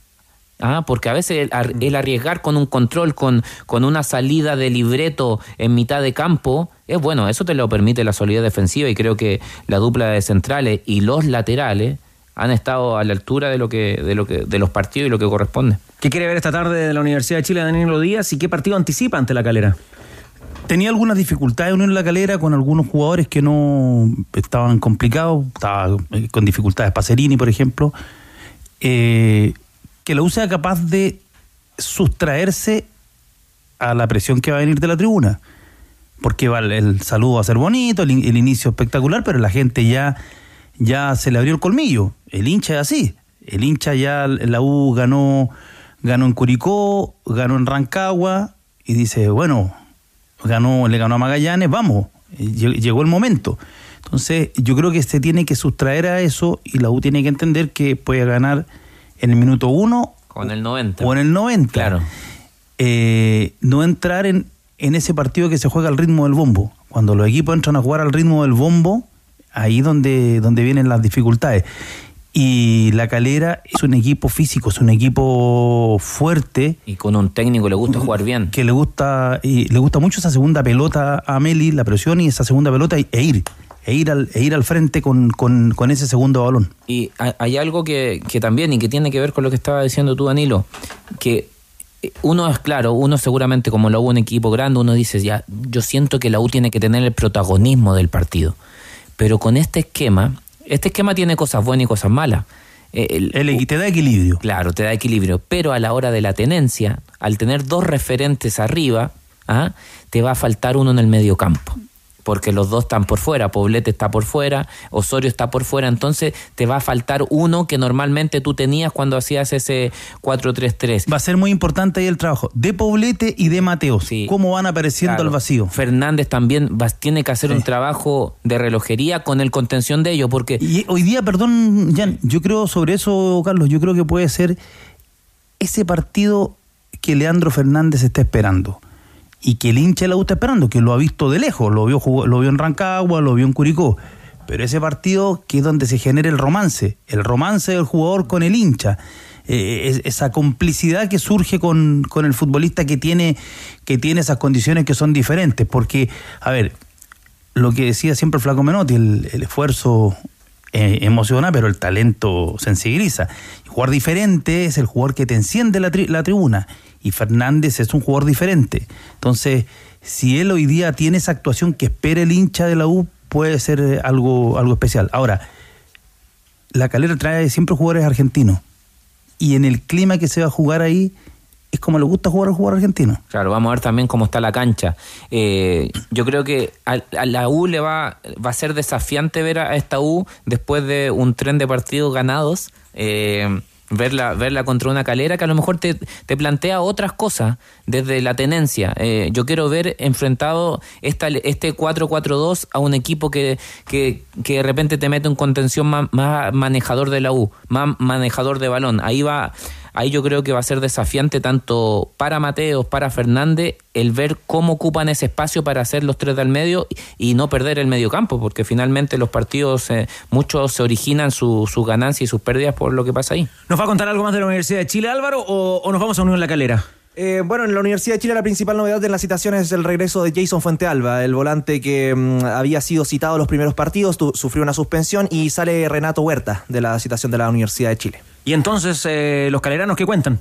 Speaker 12: Ah, porque a veces el, el, arriesgar con un control, con, con una salida de libreto en mitad de campo, es bueno, eso te lo permite la solidez defensiva y creo que la dupla de centrales y los laterales han estado a la altura de lo que, de lo que, de los partidos y lo que corresponde.
Speaker 1: ¿Qué quiere ver esta tarde de la Universidad de Chile Danilo Díaz y qué partido anticipa ante la calera?
Speaker 13: tenía algunas dificultades en la calera con algunos jugadores que no estaban complicados, estaba con dificultades Pacerini, por ejemplo. Eh, que la U sea capaz de sustraerse a la presión que va a venir de la tribuna. Porque el saludo va a ser bonito, el, el, inicio espectacular, pero la gente ya, ya se le abrió el colmillo. El hincha es así. El hincha ya, la U ganó, ganó en Curicó, ganó en Rancagua, y dice, bueno, ganó, le ganó a Magallanes, vamos, llegó el momento. Entonces, yo creo que se tiene que sustraer a eso y la U tiene que entender que puede ganar en el minuto uno
Speaker 12: o en el 90.
Speaker 13: O en el 90.
Speaker 12: Claro.
Speaker 13: Eh, no entrar en, en ese partido que se juega al ritmo del bombo. Cuando los equipos entran a jugar al ritmo del bombo, ahí donde, donde vienen las dificultades. Y la calera es un equipo físico, es un equipo fuerte.
Speaker 12: Y con un técnico le gusta jugar bien.
Speaker 13: Que le gusta, y le gusta mucho esa segunda pelota a Meli, la presión y esa segunda pelota e ir e ir al, e ir al frente con, con, con, ese segundo balón.
Speaker 12: Y hay algo que, que, también, y que tiene que ver con lo que estaba diciendo tú, Danilo, que uno es claro, uno seguramente como la U un equipo grande, uno dice, ya, yo siento que la U tiene que tener el protagonismo del partido. Pero con este esquema, este esquema tiene cosas buenas y cosas malas. El,
Speaker 13: el, te da equilibrio.
Speaker 12: Claro, te da equilibrio. Pero a la hora de la tenencia, al tener dos referentes arriba, ¿ah? te va a faltar uno en el medio campo porque los dos están por fuera, Poblete está por fuera, Osorio está por fuera, entonces te va a faltar uno que normalmente tú tenías cuando hacías ese 4-3-3.
Speaker 13: Va a ser muy importante ahí el trabajo de Poblete y de Mateo. Sí. ¿Cómo van apareciendo al vacío?
Speaker 12: Fernández también va, tiene que hacer un trabajo de relojería con el contención de ellos, porque...
Speaker 13: Y hoy día, perdón, Jan, yo creo sobre eso, Carlos, yo creo que puede ser ese partido que Leandro Fernández está esperando y que el hincha la gusta esperando, que lo ha visto de lejos, lo vio, lo vio en Rancagua, lo vio en Curicó. Pero ese partido que es donde se genera el romance, el romance del jugador con el hincha, eh, esa complicidad que surge con, con, el futbolista que tiene, que tiene esas condiciones que son diferentes. Porque, a ver, lo que decía siempre Flaco Menotti, el, el esfuerzo eh, emociona, pero el talento sensibiliza. jugar diferente es el jugador que te enciende la, la tribuna y Fernández es un jugador diferente. Entonces, si él hoy día tiene esa actuación que espera el hincha de la U, puede ser eh, algo, algo especial. Ahora, la calera trae siempre jugadores argentinos. Y en el clima que se va a jugar ahí, es como le gusta jugar al jugador argentino.
Speaker 12: Claro, vamos a ver también cómo está la cancha. Eh, yo creo que a, la U le va, va a ser desafiante ver a esta U después de un tren de partidos ganados. Eh, verla, verla contra una calera que a lo mejor te, te plantea otras cosas desde la tenencia. Eh, yo quiero ver enfrentado este 4-4-2 a un equipo que, que, que, de repente te mete un contención más manejador de la U, más manejador de balón. Ahí va ahí yo creo que va a ser desafiante tanto para Mateos, para Fernández, el ver cómo ocupan ese espacio para hacer los tres del medio y no perder el medio campo, porque finalmente los partidos, eh, muchos se originan sus ganancias y sus pérdidas por lo que pasa ahí.
Speaker 1: ¿Nos va a contar algo más de la Universidad de Chile, Álvaro, o, nos vamos a unir en la calera?
Speaker 17: Eh, bueno, en la Universidad de Chile la principal novedad en la citación es el regreso de Jason Fuentealba, el volante que mm, había sido citado los primeros partidos, sufrió una suspensión y sale Renato Huerta de la citación de la Universidad de Chile.
Speaker 1: Y entonces, eh, ¿los caleranos qué cuentan?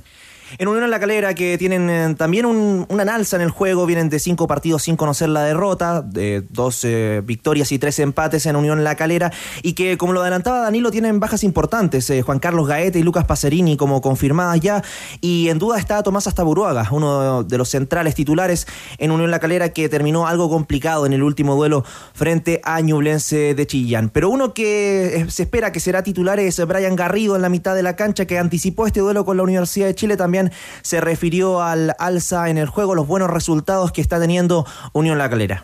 Speaker 17: En Unión la Calera, que tienen eh, también un, una alza en el juego, vienen de cinco partidos sin conocer la derrota, de dos eh, victorias y tres empates en Unión la Calera, y que, como lo adelantaba Danilo, tienen bajas importantes. Eh, Juan Carlos Gaete y Lucas Pacerini, como confirmadas ya, y en duda está Tomás Astaburuaga, uno de los centrales titulares en Unión la Calera, que terminó algo complicado en el último duelo frente a Ñublense de Chillán. Pero uno que se espera que será titular es Brian Garrido en la mitad de la cancha, que anticipó este duelo con la Universidad de Chile también se refirió al alza en el juego, los buenos resultados que está teniendo Unión La Calera.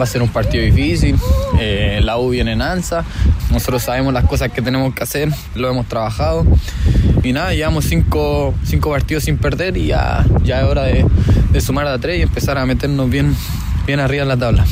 Speaker 18: Va a ser un partido difícil, eh, la U viene en alza, nosotros sabemos las cosas que tenemos que hacer, lo hemos trabajado y nada, llevamos cinco, cinco partidos sin perder y ya, ya es hora de, sumar a tres y empezar a meternos bien, bien arriba en la tabla.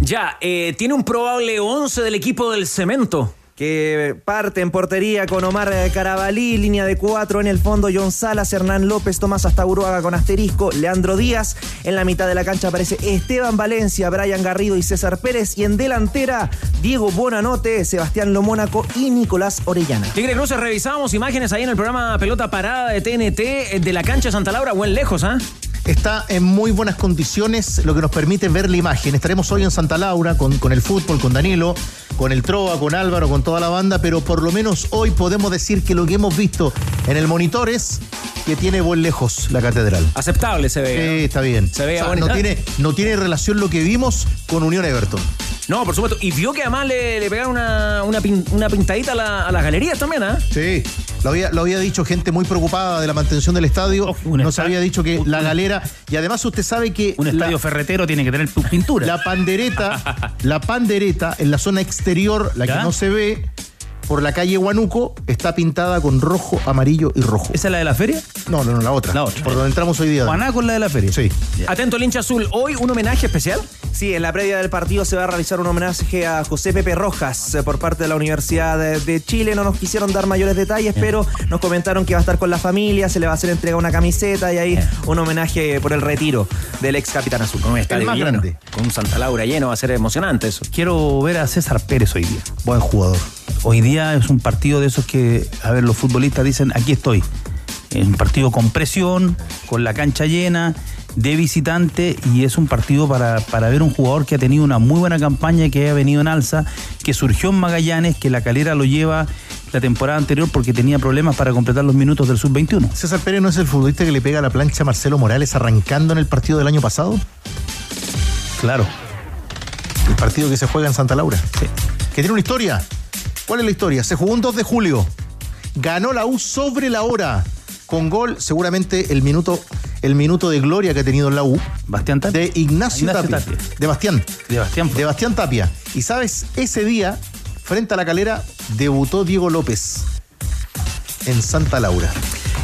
Speaker 1: Ya, eh, tiene un probable 11 del equipo del cemento
Speaker 17: que parte en portería con Omar Carabalí, línea de cuatro en el fondo, John Salas, Hernán López, Tomás Astaburuaga con asterisco, Leandro Díaz, en la mitad de la cancha aparece Esteban Valencia, Brian Garrido y César Pérez, y en delantera Diego Bonanote, Sebastián Lomónaco y Nicolás Orellana.
Speaker 1: Tigre Cruces, revisamos imágenes ahí en el programa Pelota Parada de TNT de la cancha Santa Laura, buen lejos, ¿ah?
Speaker 2: Está en muy buenas condiciones, lo que nos permite ver la imagen. Estaremos hoy en Santa Laura con, con, el fútbol, con Danilo, con el Trova, con Álvaro, con toda la banda, pero por lo menos hoy podemos decir que lo que hemos visto en el monitor es que tiene buen lejos la catedral.
Speaker 1: Aceptable se ve.
Speaker 2: Sí, está bien.
Speaker 1: Se ve
Speaker 2: no, tiene, no tiene relación lo que vimos con Unión Everton.
Speaker 1: No, por supuesto. Y vio que además le, le pegaron una, una, una pintadita a, la, a las galerías también, ¿ah?
Speaker 2: Sí. Lo había, lo había dicho gente muy preocupada de la mantención del estadio. Nos había dicho que la galera. Y además usted sabe que.
Speaker 13: Un estadio ferretero tiene que tener pintura.
Speaker 2: La pandereta, la pandereta en la zona exterior, la que no se ve, por la calle Huanuco está pintada con rojo, amarillo y rojo.
Speaker 13: ¿Esa es la de la feria?
Speaker 2: No, no, no, la otra.
Speaker 13: La otra.
Speaker 2: Por donde entramos hoy día.
Speaker 13: Guanaco es la de la feria.
Speaker 2: Sí.
Speaker 1: Atento el hincha azul. Hoy un homenaje especial.
Speaker 17: Sí, en la previa del partido se va a realizar un homenaje a José Pepe Rojas eh, por parte de la Universidad de, Chile. No nos quisieron dar mayores detalles, pero nos comentaron que va a estar con la familia, se le va a hacer entrega una camiseta y ahí un homenaje por el retiro del ex capitán azul.
Speaker 1: Con un estadio más grande. Con un Santa Laura lleno va a ser emocionante eso.
Speaker 13: Quiero ver a César Pérez hoy día.
Speaker 2: Buen jugador.
Speaker 13: Hoy día es un partido de esos que, a ver, los futbolistas dicen, aquí estoy. Es un partido con presión, con la cancha llena, de visitante y es un partido para, para ver un jugador que ha tenido una muy buena campaña, que ha venido en alza, que surgió en Magallanes, que la calera lo lleva la temporada anterior porque tenía problemas para completar los minutos del sub-21.
Speaker 2: César Pérez no es el futbolista que le pega la plancha a Marcelo Morales arrancando en el partido del año pasado.
Speaker 13: Claro.
Speaker 2: El partido que se juega en Santa Laura. Sí. Que tiene una historia. ¿Cuál es la historia? Se jugó un 2 de julio. Ganó la U sobre la hora. Con gol, seguramente el minuto, el minuto de gloria que ha tenido en la U.
Speaker 13: Bastián Tapia.
Speaker 2: De Ignacio,
Speaker 13: Ignacio
Speaker 2: Tapia.
Speaker 13: Tapia.
Speaker 2: De Bastián.
Speaker 13: De Bastián.
Speaker 2: De Bastián Tapia. Y sabes, ese día, frente a la calera, debutó Diego López en Santa Laura.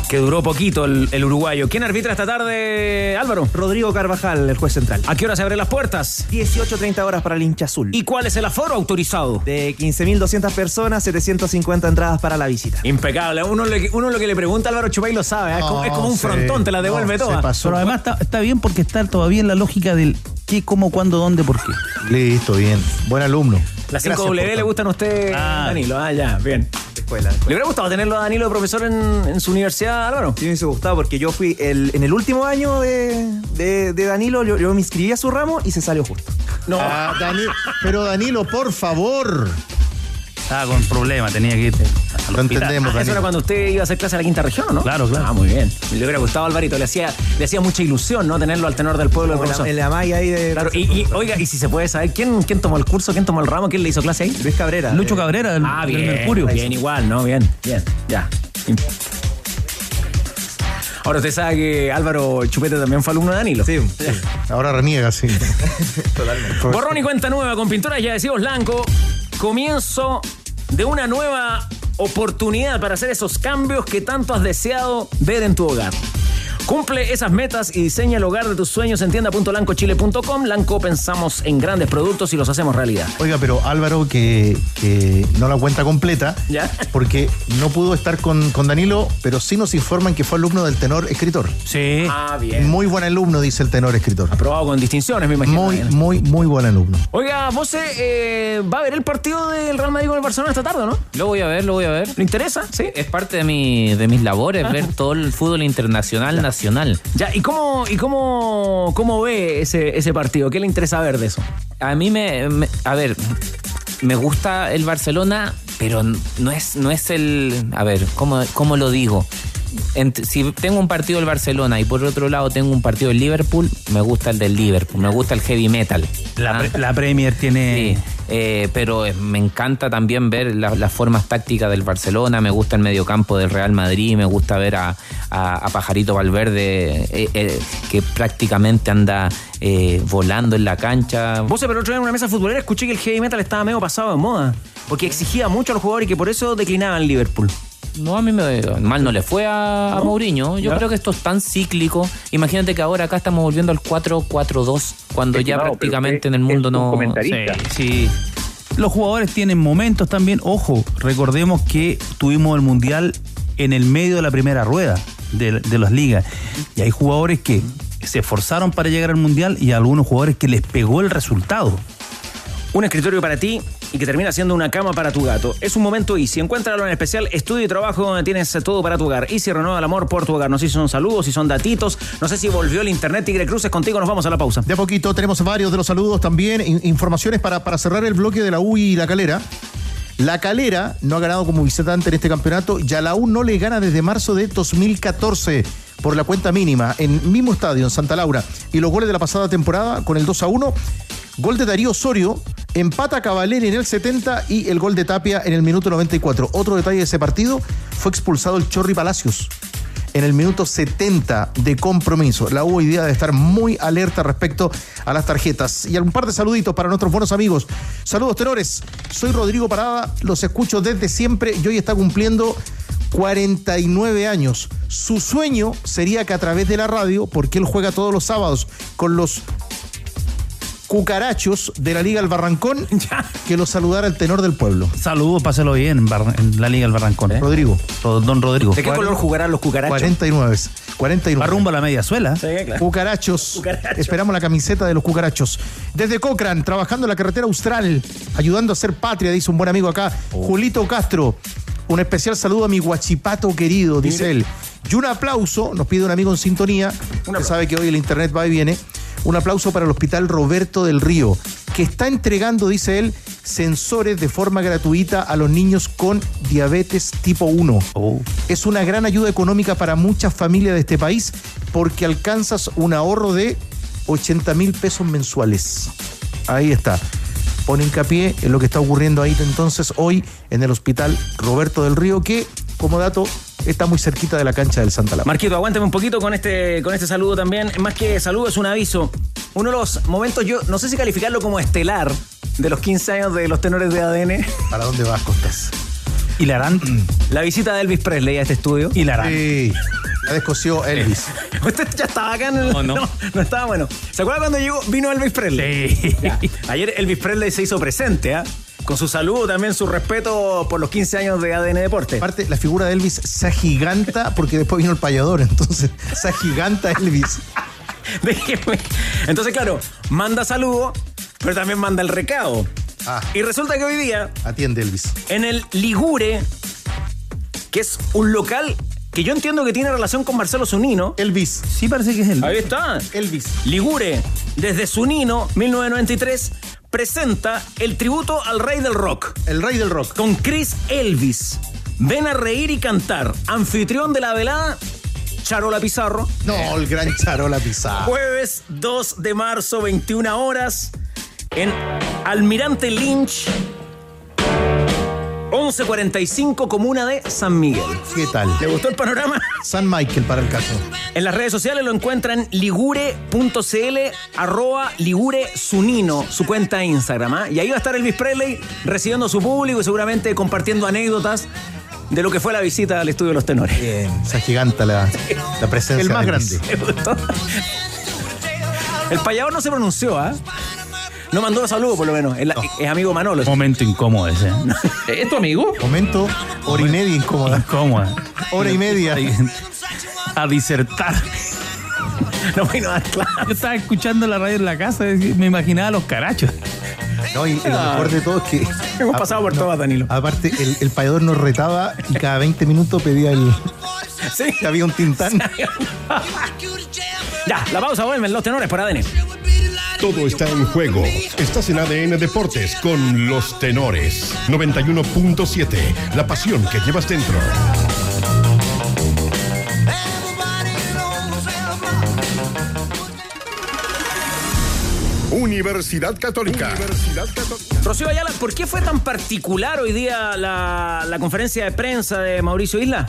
Speaker 1: Que duró poquito el, el uruguayo. ¿Quién arbitra esta tarde, Álvaro?
Speaker 17: Rodrigo Carvajal, el juez central.
Speaker 1: ¿A qué hora se abren las puertas?
Speaker 17: 18.30 horas para el hincha azul.
Speaker 1: ¿Y cuál es el aforo autorizado?
Speaker 17: De 15.200 personas, 750 entradas para la visita.
Speaker 1: Impecable. Uno, le- uno lo que le pregunta a Álvaro Chupay lo sabe. ¿eh? es, como, es como un
Speaker 2: sí.
Speaker 1: frontón, te la devuelve
Speaker 2: No, se
Speaker 1: toda.
Speaker 2: pasó.
Speaker 13: Pero además está, está bien porque está todavía en la lógica del qué, cómo, cuándo, dónde, por qué.
Speaker 2: Listo, bien. Buen alumno.
Speaker 1: Las
Speaker 2: Gracias
Speaker 1: 5W
Speaker 2: por
Speaker 1: le gustan a usted,
Speaker 13: Ah.
Speaker 1: Danilo. Ah, ya, bien.
Speaker 17: Escuela,
Speaker 1: ¿Le hubiera gustado tenerlo a Danilo de profesor en, en su universidad, Álvaro?
Speaker 17: Sí, me hubiese gustado porque yo fui el- en el último año de, de- de Danilo, yo, yo me inscribí a su ramo y se salió justo.
Speaker 1: No.
Speaker 2: Ah, pero Danilo, por favor.
Speaker 13: Estaba con problemas, tenía que ir al
Speaker 2: Lo entendemos,
Speaker 1: Ah, eso era cuando usted iba a hacer clase a la quinta región, ¿o no?
Speaker 13: Claro, claro.
Speaker 1: Ah, muy bien. Le hubiera gustado a Alvarito, le hacía, le hacía mucha ilusión, ¿no? Tenerlo al tenor del pueblo de
Speaker 17: Como en la,
Speaker 1: profesor.
Speaker 17: en la malla ahí de.
Speaker 1: Claro, y, y, oiga, y si se puede saber, ¿quién, ¿quién tomó el curso? ¿Quién tomó el ramo? ¿Quién le hizo clase ahí?
Speaker 17: Luis Cabrera.
Speaker 13: Lucho
Speaker 17: eh,
Speaker 13: Cabrera del,
Speaker 1: Ah,
Speaker 13: del Mercurio.
Speaker 1: bien, igual, ¿no? Bien, bien, ya. Ahora usted sabe que Álvaro Chupete también fue alumno de Danilo.
Speaker 17: Sí,
Speaker 2: Ahora reniega, sí.
Speaker 17: totalmente.
Speaker 1: Borrón y cuenta nueva con pinturas ya decimos blanco. Comienzo de una nueva oportunidad para hacer esos cambios que tanto has deseado ver en tu hogar. Cumple esas metas y diseña el hogar de tus sueños en tienda.lancochile.com. Lanco pensamos en grandes productos y los hacemos realidad.
Speaker 2: Oiga, pero Álvaro, que, que no la cuenta completa,
Speaker 1: ¿Ya?
Speaker 2: porque no pudo estar con, con Danilo, pero sí nos informan que fue alumno del tenor escritor.
Speaker 13: Sí.
Speaker 1: Ah, bien.
Speaker 2: Muy buen alumno, dice el tenor escritor.
Speaker 1: Aprobado con distinciones, me imagino.
Speaker 2: Muy, muy, muy buen alumno.
Speaker 1: Oiga, vos eh, va a ver el partido del Real Madrid con el Barcelona esta tarde, ¿o ¿no?
Speaker 12: Lo voy a ver, lo voy a ver.
Speaker 1: ¿Le interesa? Sí.
Speaker 12: Es parte de, mi, de mis labores ver todo el fútbol internacional, nacional.
Speaker 1: Ya, ¿y cómo, y cómo, cómo ve ese, ese partido? ¿Qué le interesa ver de eso?
Speaker 12: A mí me, me- a ver, me gusta el Barcelona, pero no es, no es el, a ver, ¿cómo, cómo lo digo? Si tengo un partido del Barcelona y por otro lado tengo un partido del Liverpool, me gusta el del Liverpool, me gusta el heavy metal.
Speaker 13: La,
Speaker 12: Ah.
Speaker 13: pre- la Premier tiene.
Speaker 12: Sí, eh, pero eh, me encanta también ver la- las formas tácticas del Barcelona, me gusta el mediocampo del Real Madrid, me gusta ver a, a- a Pajarito Valverde eh, eh, que prácticamente anda volando en la cancha.
Speaker 1: Vos, pero otro día en una mesa futbolera escuché que el heavy metal estaba medio pasado de moda. Porque exigía mucho a los jugadores y que por eso declinaban Liverpool.
Speaker 12: No, a mí me, mal no le fue a. Mourinho. Yo
Speaker 1: ¿Ya?
Speaker 12: creo que esto es tan cíclico. Imagínate que ahora acá estamos volviendo al 4-4-2, cuando ya
Speaker 19: Estimado,
Speaker 12: prácticamente en el mundo no...
Speaker 19: comentarista.
Speaker 13: Sí. Los jugadores tienen momentos también. Ojo, recordemos que tuvimos el Mundial en el medio de la primera rueda de, de las ligas. Y hay jugadores que se esforzaron para llegar al Mundial y algunos jugadores que les pegó el resultado.
Speaker 1: Un escritorio para ti y que termina siendo una cama para tu gato. Es un momento Easy. Encuéntralo en especial estudio y trabajo donde tienes todo para tu hogar. Easy renueva el amor por tu hogar. No sé si son saludos, si son datitos. No sé si volvió el internet. Tigre Cruces contigo. Nos vamos a la pausa.
Speaker 2: De a poquito tenemos varios de los saludos también. in- informaciones para, para cerrar el bloque de la U y la calera. La calera no ha ganado como visitante en este campeonato. Ya la U no le gana desde marzo de 2014 por la cuenta mínima en mismo estadio, en Santa Laura. Y los goles de la pasada temporada con el 2 a 1. Gol de Darío Osorio, empata Cavaleri en el 70 y el gol de Tapia en el minuto 94. Otro detalle de ese partido, fue expulsado el Chorri Palacios en el minuto 70 de compromiso. La hubo idea de estar muy alerta respecto a las tarjetas. Y un par de saluditos para nuestros buenos amigos. Saludos, tenores. Soy Rodrigo Parada, los escucho desde siempre y hoy está cumpliendo 49 años. Su sueño sería que a través de la radio, porque él juega todos los sábados con los cucarachos de la Liga El Barrancón, que lo saludara el tenor del pueblo.
Speaker 13: Saludos, páselo bien en, Bar- en la Liga del Barrancón. ¿eh?
Speaker 2: Rodrigo.
Speaker 13: Don Rodrigo.
Speaker 1: ¿De qué color jugarán los cucarachos?
Speaker 2: 49. 49.
Speaker 13: Va rumbo a la media suela.
Speaker 1: Sí, claro.
Speaker 2: Cucarachos.
Speaker 1: Cucarachos.
Speaker 2: Esperamos la camiseta de los cucarachos. Desde Cochrane, trabajando en la carretera austral, ayudando a hacer patria, dice un buen amigo acá,
Speaker 1: Oh.
Speaker 2: Julito Castro. Un especial saludo a mi guachipato querido, dice él. Y un aplauso, nos pide un amigo en sintonía, usted sabe que hoy el internet va y viene, un aplauso para el Hospital Roberto del Río, que está entregando, dice él, sensores de forma gratuita a los niños con diabetes tipo 1. Es una gran ayuda económica para muchas familias de este país porque alcanzas un ahorro de 80 mil pesos mensuales. Ahí está. Pone hincapié en lo que está ocurriendo ahí entonces hoy en el Hospital Roberto del Río, que como dato está muy cerquita de la cancha del Santa Laura.
Speaker 1: Marquito, aguántame un poquito con este, con este saludo también. Más que saludo, es un aviso. Uno de los momentos, yo no sé si calificarlo como estelar de los 15 años de los tenores de ADN.
Speaker 2: ¿Para dónde vas, Costas?
Speaker 13: Hilarán.
Speaker 1: La visita de Elvis Presley a este estudio.
Speaker 13: Hilarán.
Speaker 2: Sí. La descoció Elvis.
Speaker 1: Usted ya estaba acá en el.
Speaker 12: No, no.
Speaker 1: no, no estaba bueno. ¿Se acuerda cuando llegó, vino Elvis Presley?
Speaker 13: Sí.
Speaker 1: Ya. Ayer Elvis Presley se hizo presente, ¿ah? Con su saludo, también su respeto por los 15 años de ADN Deporte.
Speaker 2: Aparte, la figura de Elvis se agiganta porque después vino el payador, entonces se agiganta Elvis.
Speaker 1: Déjeme. Entonces, claro, manda saludo, pero también manda el recado.
Speaker 2: Ah,
Speaker 1: Y resulta que hoy día,
Speaker 2: atiende Elvis.
Speaker 1: en el Ligure, que es un local que yo entiendo que tiene relación con Marcelo Zunino.
Speaker 2: Elvis.
Speaker 13: Sí, parece que es él.
Speaker 1: Ahí está.
Speaker 2: Elvis.
Speaker 1: Ligure, desde Zunino, 1993, presenta el tributo al rey del rock.
Speaker 2: El rey del rock.
Speaker 1: Con Chris Elvis. Ven a reír y cantar. Anfitrión de la velada, Charola Pizarro.
Speaker 2: No, el gran Charola Pizarro.
Speaker 1: Jueves 2 de marzo, 21 horas, en Almirante Lynch, 1145, comuna de San Miguel.
Speaker 2: ¿Qué tal?
Speaker 1: ¿Le gustó el panorama?
Speaker 2: San Michael para el caso.
Speaker 1: En las redes sociales lo encuentran ligure.cl, arroba ligure sunino, su cuenta de Instagram. ¿ah? Y ahí va a estar Elvis Presley recibiendo a su público y seguramente compartiendo anécdotas de lo que fue la visita al estudio de los tenores.
Speaker 2: Bien, se agiganta la, la presencia.
Speaker 1: El más grande. El payador no se pronunció, ¿ah? No mandó los saludos, por lo menos. Es amigo Manolo.
Speaker 13: Momento incómodo ese.
Speaker 12: ¿Es tu amigo?
Speaker 2: Momento, hora y media incómoda.
Speaker 13: Incómodo.
Speaker 2: Hora y media.
Speaker 13: A disertar.
Speaker 1: No vino a dar clase.
Speaker 13: Yo estaba escuchando la radio en la casa y me imaginaba los carachos.
Speaker 2: No, y, y lo mejor de todo es que.
Speaker 1: Hemos pasado por todas, Danilo.
Speaker 2: Aparte, el, el payador nos retaba y cada 20 minutos pedía el.
Speaker 1: Sí.
Speaker 2: Había un tintán.
Speaker 1: Ya, la pausa, vuelven los tenores por ADN.
Speaker 9: Todo está en juego. Estás en ADN Deportes con los tenores. 91.7. La pasión que llevas dentro. Universidad Católica. Universidad Católica.
Speaker 1: Rocío Ayala, ¿por qué fue tan particular hoy día la, la conferencia de prensa de Mauricio Isla?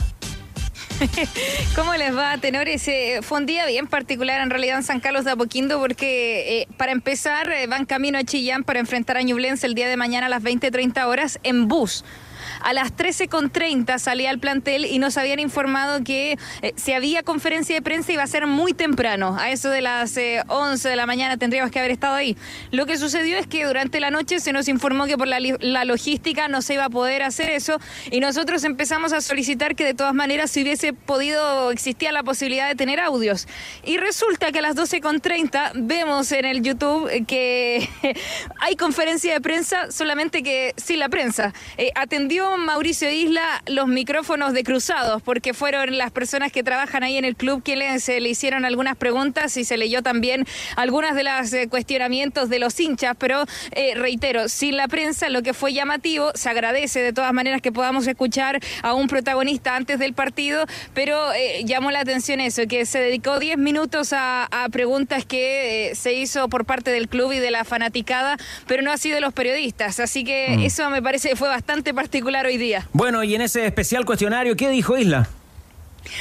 Speaker 19: ¿Cómo les va, tenores? Eh, fue un día bien particular en realidad en San Carlos de Apoquindo porque, eh, para empezar, eh, van camino a Chillán para enfrentar a Ñublense el día de mañana a las 20.30 horas en bus. A las 13.30 salía al plantel y nos habían informado que eh, si había conferencia de prensa iba a ser muy temprano. A eso de las eh, 11 de la mañana tendríamos que haber estado ahí. Lo que sucedió es que durante la noche se nos informó que por la, logística no se iba a poder hacer eso y nosotros empezamos a solicitar que de todas maneras si hubiese podido, existía la posibilidad de tener audios. Y resulta que a las 12.30 vemos en el YouTube que hay conferencia de prensa, solamente que sin la prensa. Eh, atendió Mauricio Isla los micrófonos de cruzados, porque fueron las personas que trabajan ahí en el club quienes eh, le hicieron algunas preguntas y se leyó también algunas de los cuestionamientos de los hinchas, pero eh, reitero, sin la prensa lo que fue llamativo, se agradece de todas maneras que podamos escuchar a un protagonista antes del partido, pero eh, llamó la atención eso, que se dedicó 10 minutos a, a preguntas que eh, se hizo por parte del club y de la fanaticada, pero no así de los periodistas, así que
Speaker 1: Mm.
Speaker 19: eso me parece que fue bastante particular hoy día.
Speaker 1: Bueno, y en ese especial cuestionario, ¿qué dijo Isla?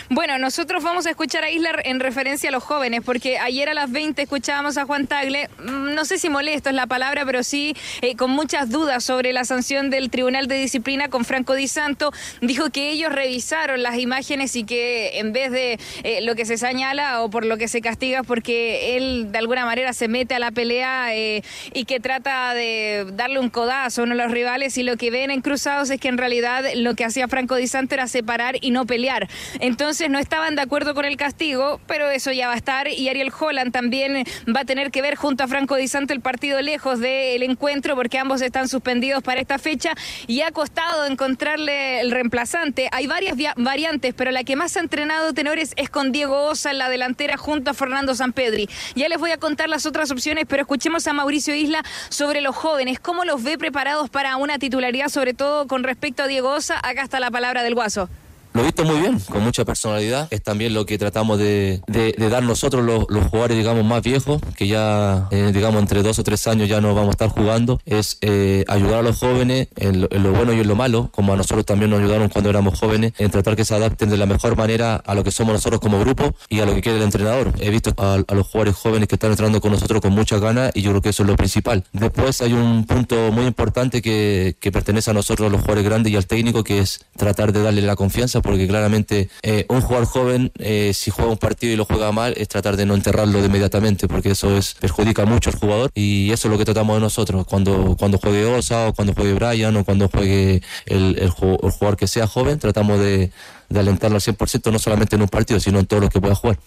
Speaker 19: Bueno, nosotros vamos a escuchar a Isla en referencia a los jóvenes, porque ayer a las 20 escuchábamos a Juan Tagle, mm, no sé si molesto es la palabra, pero sí eh, con muchas dudas sobre la sanción del Tribunal de Disciplina con Franco Di Santo. Dijo que ellos revisaron las imágenes y que en vez de eh, lo que se señala o por lo que se castiga, porque él de alguna manera se mete a la pelea eh, y que trata de darle un codazo a uno de los rivales y lo que ven en cruzados es que en realidad lo que hacía Franco Di Santo era separar y no pelear. Entonces no estaban de acuerdo con el castigo, pero eso ya va a estar. Y Ariel Holland también va a tener que ver junto a Franco Di Santo el partido lejos del encuentro, porque ambos están suspendidos para esta fecha y ha costado encontrarle el reemplazante. Hay varias variantes, pero la que más ha entrenado tenores es con Diego Osa en la delantera junto a Fernando Sampedri. Ya les voy a contar las otras opciones, pero escuchemos a Mauricio Isla sobre los jóvenes. ¿Cómo los ve preparados para una titularidad, sobre todo con respecto a Diego Osa? Acá está la palabra del Guaso.
Speaker 5: Lo he visto muy bien, con mucha personalidad. Es también lo que tratamos de, de, dar nosotros los, los, jugadores, digamos, más viejos, que ya, eh, digamos, entre dos o tres años ya no vamos a estar jugando. Es eh, ayudar a los jóvenes en lo, bueno y en lo malo, como a nosotros también nos ayudaron cuando éramos jóvenes, en tratar que se adapten de la mejor manera a lo que somos nosotros como grupo y a lo que quiere el entrenador. He visto a, a los jugadores jóvenes que están entrando con nosotros con muchas ganas y yo creo que eso es lo principal. Después hay un punto muy importante que, que pertenece a nosotros, los jugadores grandes y al técnico, que es tratar de darle la confianza porque claramente eh, un jugador joven, eh, si juega un partido y lo juega mal, es tratar de no enterrarlo de inmediatamente, porque eso es perjudica mucho al jugador y eso es lo que tratamos de nosotros. Cuando, cuando juegue Osa o cuando juegue Brian o cuando juegue el, el, jugador que sea joven, tratamos de, alentarlo al 100%, no solamente en un partido, sino en todo lo que pueda jugar.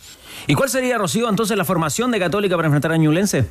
Speaker 1: ¿Y cuál sería, Rocío, entonces la formación de Católica para enfrentar a Ñulense?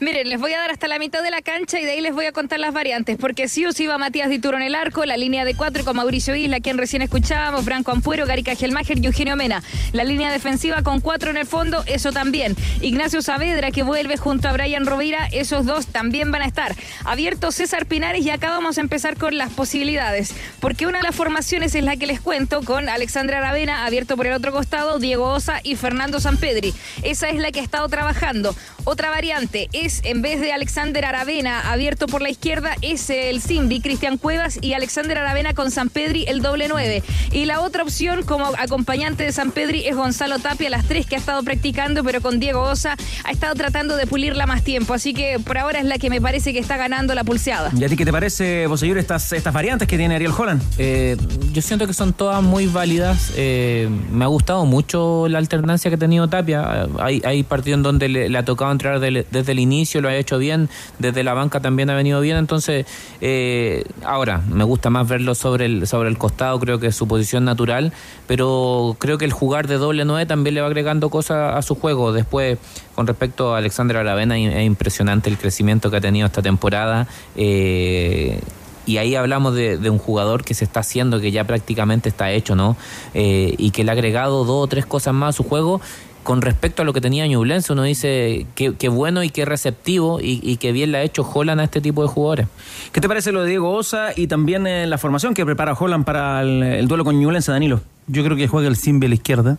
Speaker 19: Miren, les voy a dar hasta la mitad de la cancha y de ahí les voy a contar las variantes, porque sí o sí va Matías Dituro en el arco, la línea de cuatro con Mauricio Isla, quien recién escuchábamos, Franco Ampuero, Garica Gelmacher y Eugenio Mena. La línea defensiva con cuatro en el fondo, eso también. Ignacio Saavedra, que vuelve junto a Brian Rovira, esos dos también van a estar. Abierto César Pinares y acá vamos a empezar con las posibilidades, porque una de las formaciones es la que les cuento con Alexandra Aravena, abierto por el otro costado, Diego Osa y Fernando Sampedri. Esa es la que ha estado trabajando. Otra variante es en vez de Alexander Aravena abierto por la izquierda, es el Simbi, Cristian Cuevas y Alexander Aravena con San Pedri, el doble nueve. Y la otra opción como acompañante de San Pedri es Gonzalo Tapia, las tres que ha estado practicando, pero con Diego Osa ha estado tratando de pulirla más tiempo. Así que por ahora es la que me parece que está ganando la pulseada.
Speaker 1: ¿Y a ti qué te parece, Bosellur, estas, estas variantes que tiene Ariel Holland?
Speaker 12: Eh, yo siento que son todas muy válidas. Eh, me ha gustado mucho la alternancia que ha tenido Tapia. Hay, hay partidos en donde le, le ha tocado entrar desde el inicio lo ha hecho bien, desde la banca también ha venido bien, entonces eh, ahora me gusta más verlo sobre el, sobre el costado, creo que su posición natural, pero creo que el jugar de doble nueve también le va agregando cosas a su juego. Después, con respecto a Alexander Aravena, es impresionante el crecimiento que ha tenido esta temporada. Eh, y ahí hablamos de, un jugador que se está haciendo, que ya prácticamente está hecho, ¿no? Eh, y que le ha agregado dos o tres cosas más a su juego con respecto a lo que tenía Ñublense, uno dice que, bueno y qué receptivo y, y que bien le ha hecho Holland a este tipo de jugadores.
Speaker 1: ¿Qué te parece lo de Diego Osa y también eh, la formación que prepara Holland para el, duelo con Ñublense, Danilo?
Speaker 13: Yo creo que juega el Simbi a la izquierda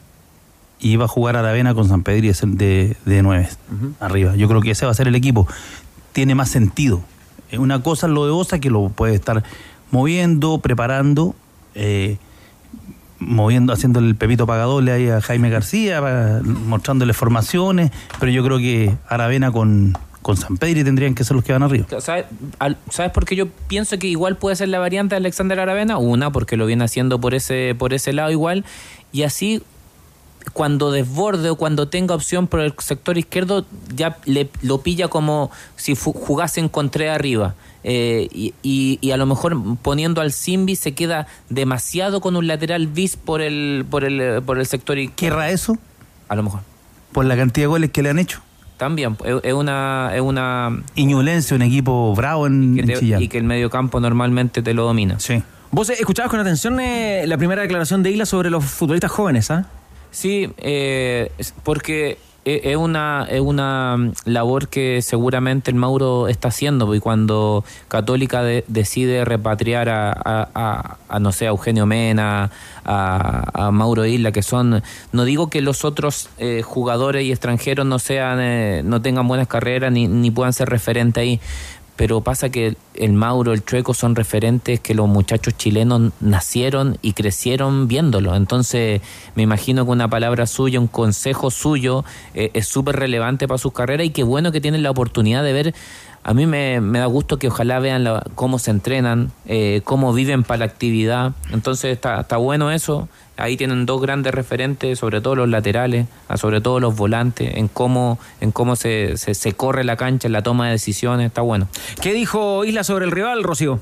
Speaker 13: y va a jugar a la Vena con San Pedro de, de nueve arriba. Yo creo que ese va a ser el equipo. Tiene más sentido. Una cosa es lo de Osa que lo puede estar moviendo, preparando. Eh, moviendo, haciendo el pepito pagadole ahí a Jaime García, mostrándole formaciones, pero yo creo que Aravena con, con San Pedro tendrían que ser los que van arriba.
Speaker 12: ¿Sabes, ¿Sabes por qué yo pienso que igual puede ser la variante de Alexander Aravena? Una, porque lo viene haciendo por ese, por ese lado igual, y así cuando desborde o cuando tenga opción por el sector izquierdo, ya le, lo pilla como si jugase en contra arriba. Eh, y, y, a lo mejor poniendo al Simbi se queda demasiado con un lateral bis por el, por el, por el sector izquierdo.
Speaker 13: ¿Querrá eso?
Speaker 12: A lo mejor.
Speaker 13: Por la cantidad de goles que le han hecho.
Speaker 12: También, es una... Es una
Speaker 13: Iñulense, un equipo bravo en,
Speaker 12: y que, y que el mediocampo normalmente te lo domina.
Speaker 13: Sí.
Speaker 1: Vos escuchabas con atención eh, la primera declaración de Isla sobre los futbolistas jóvenes, ¿ah?
Speaker 12: Sí, eh, porque es una, es una labor que seguramente el Mauro está haciendo, y cuando Católica decide repatriar a, a, no sé, a Eugenio Mena, a, a, Mauro Isla, que son, no digo que los otros eh, jugadores y extranjeros no sean, eh, no tengan buenas carreras ni, ni puedan ser referentes ahí, pero pasa que el Mauro, el Chueco son referentes que los muchachos chilenos nacieron y crecieron viéndolo. Entonces, me imagino que una palabra suya, un consejo suyo eh, es súper relevante para sus carreras y qué bueno que tienen la oportunidad de ver. A mí me, da gusto que ojalá vean cómo se entrenan, eh, cómo viven para la actividad. Entonces, está, está bueno eso. Ahí tienen dos grandes referentes, sobre todo los laterales, sobre todo los volantes, en cómo, en cómo se, se, corre la cancha, en la toma de decisiones, está bueno.
Speaker 1: ¿Qué dijo Isla sobre el rival, Rocío?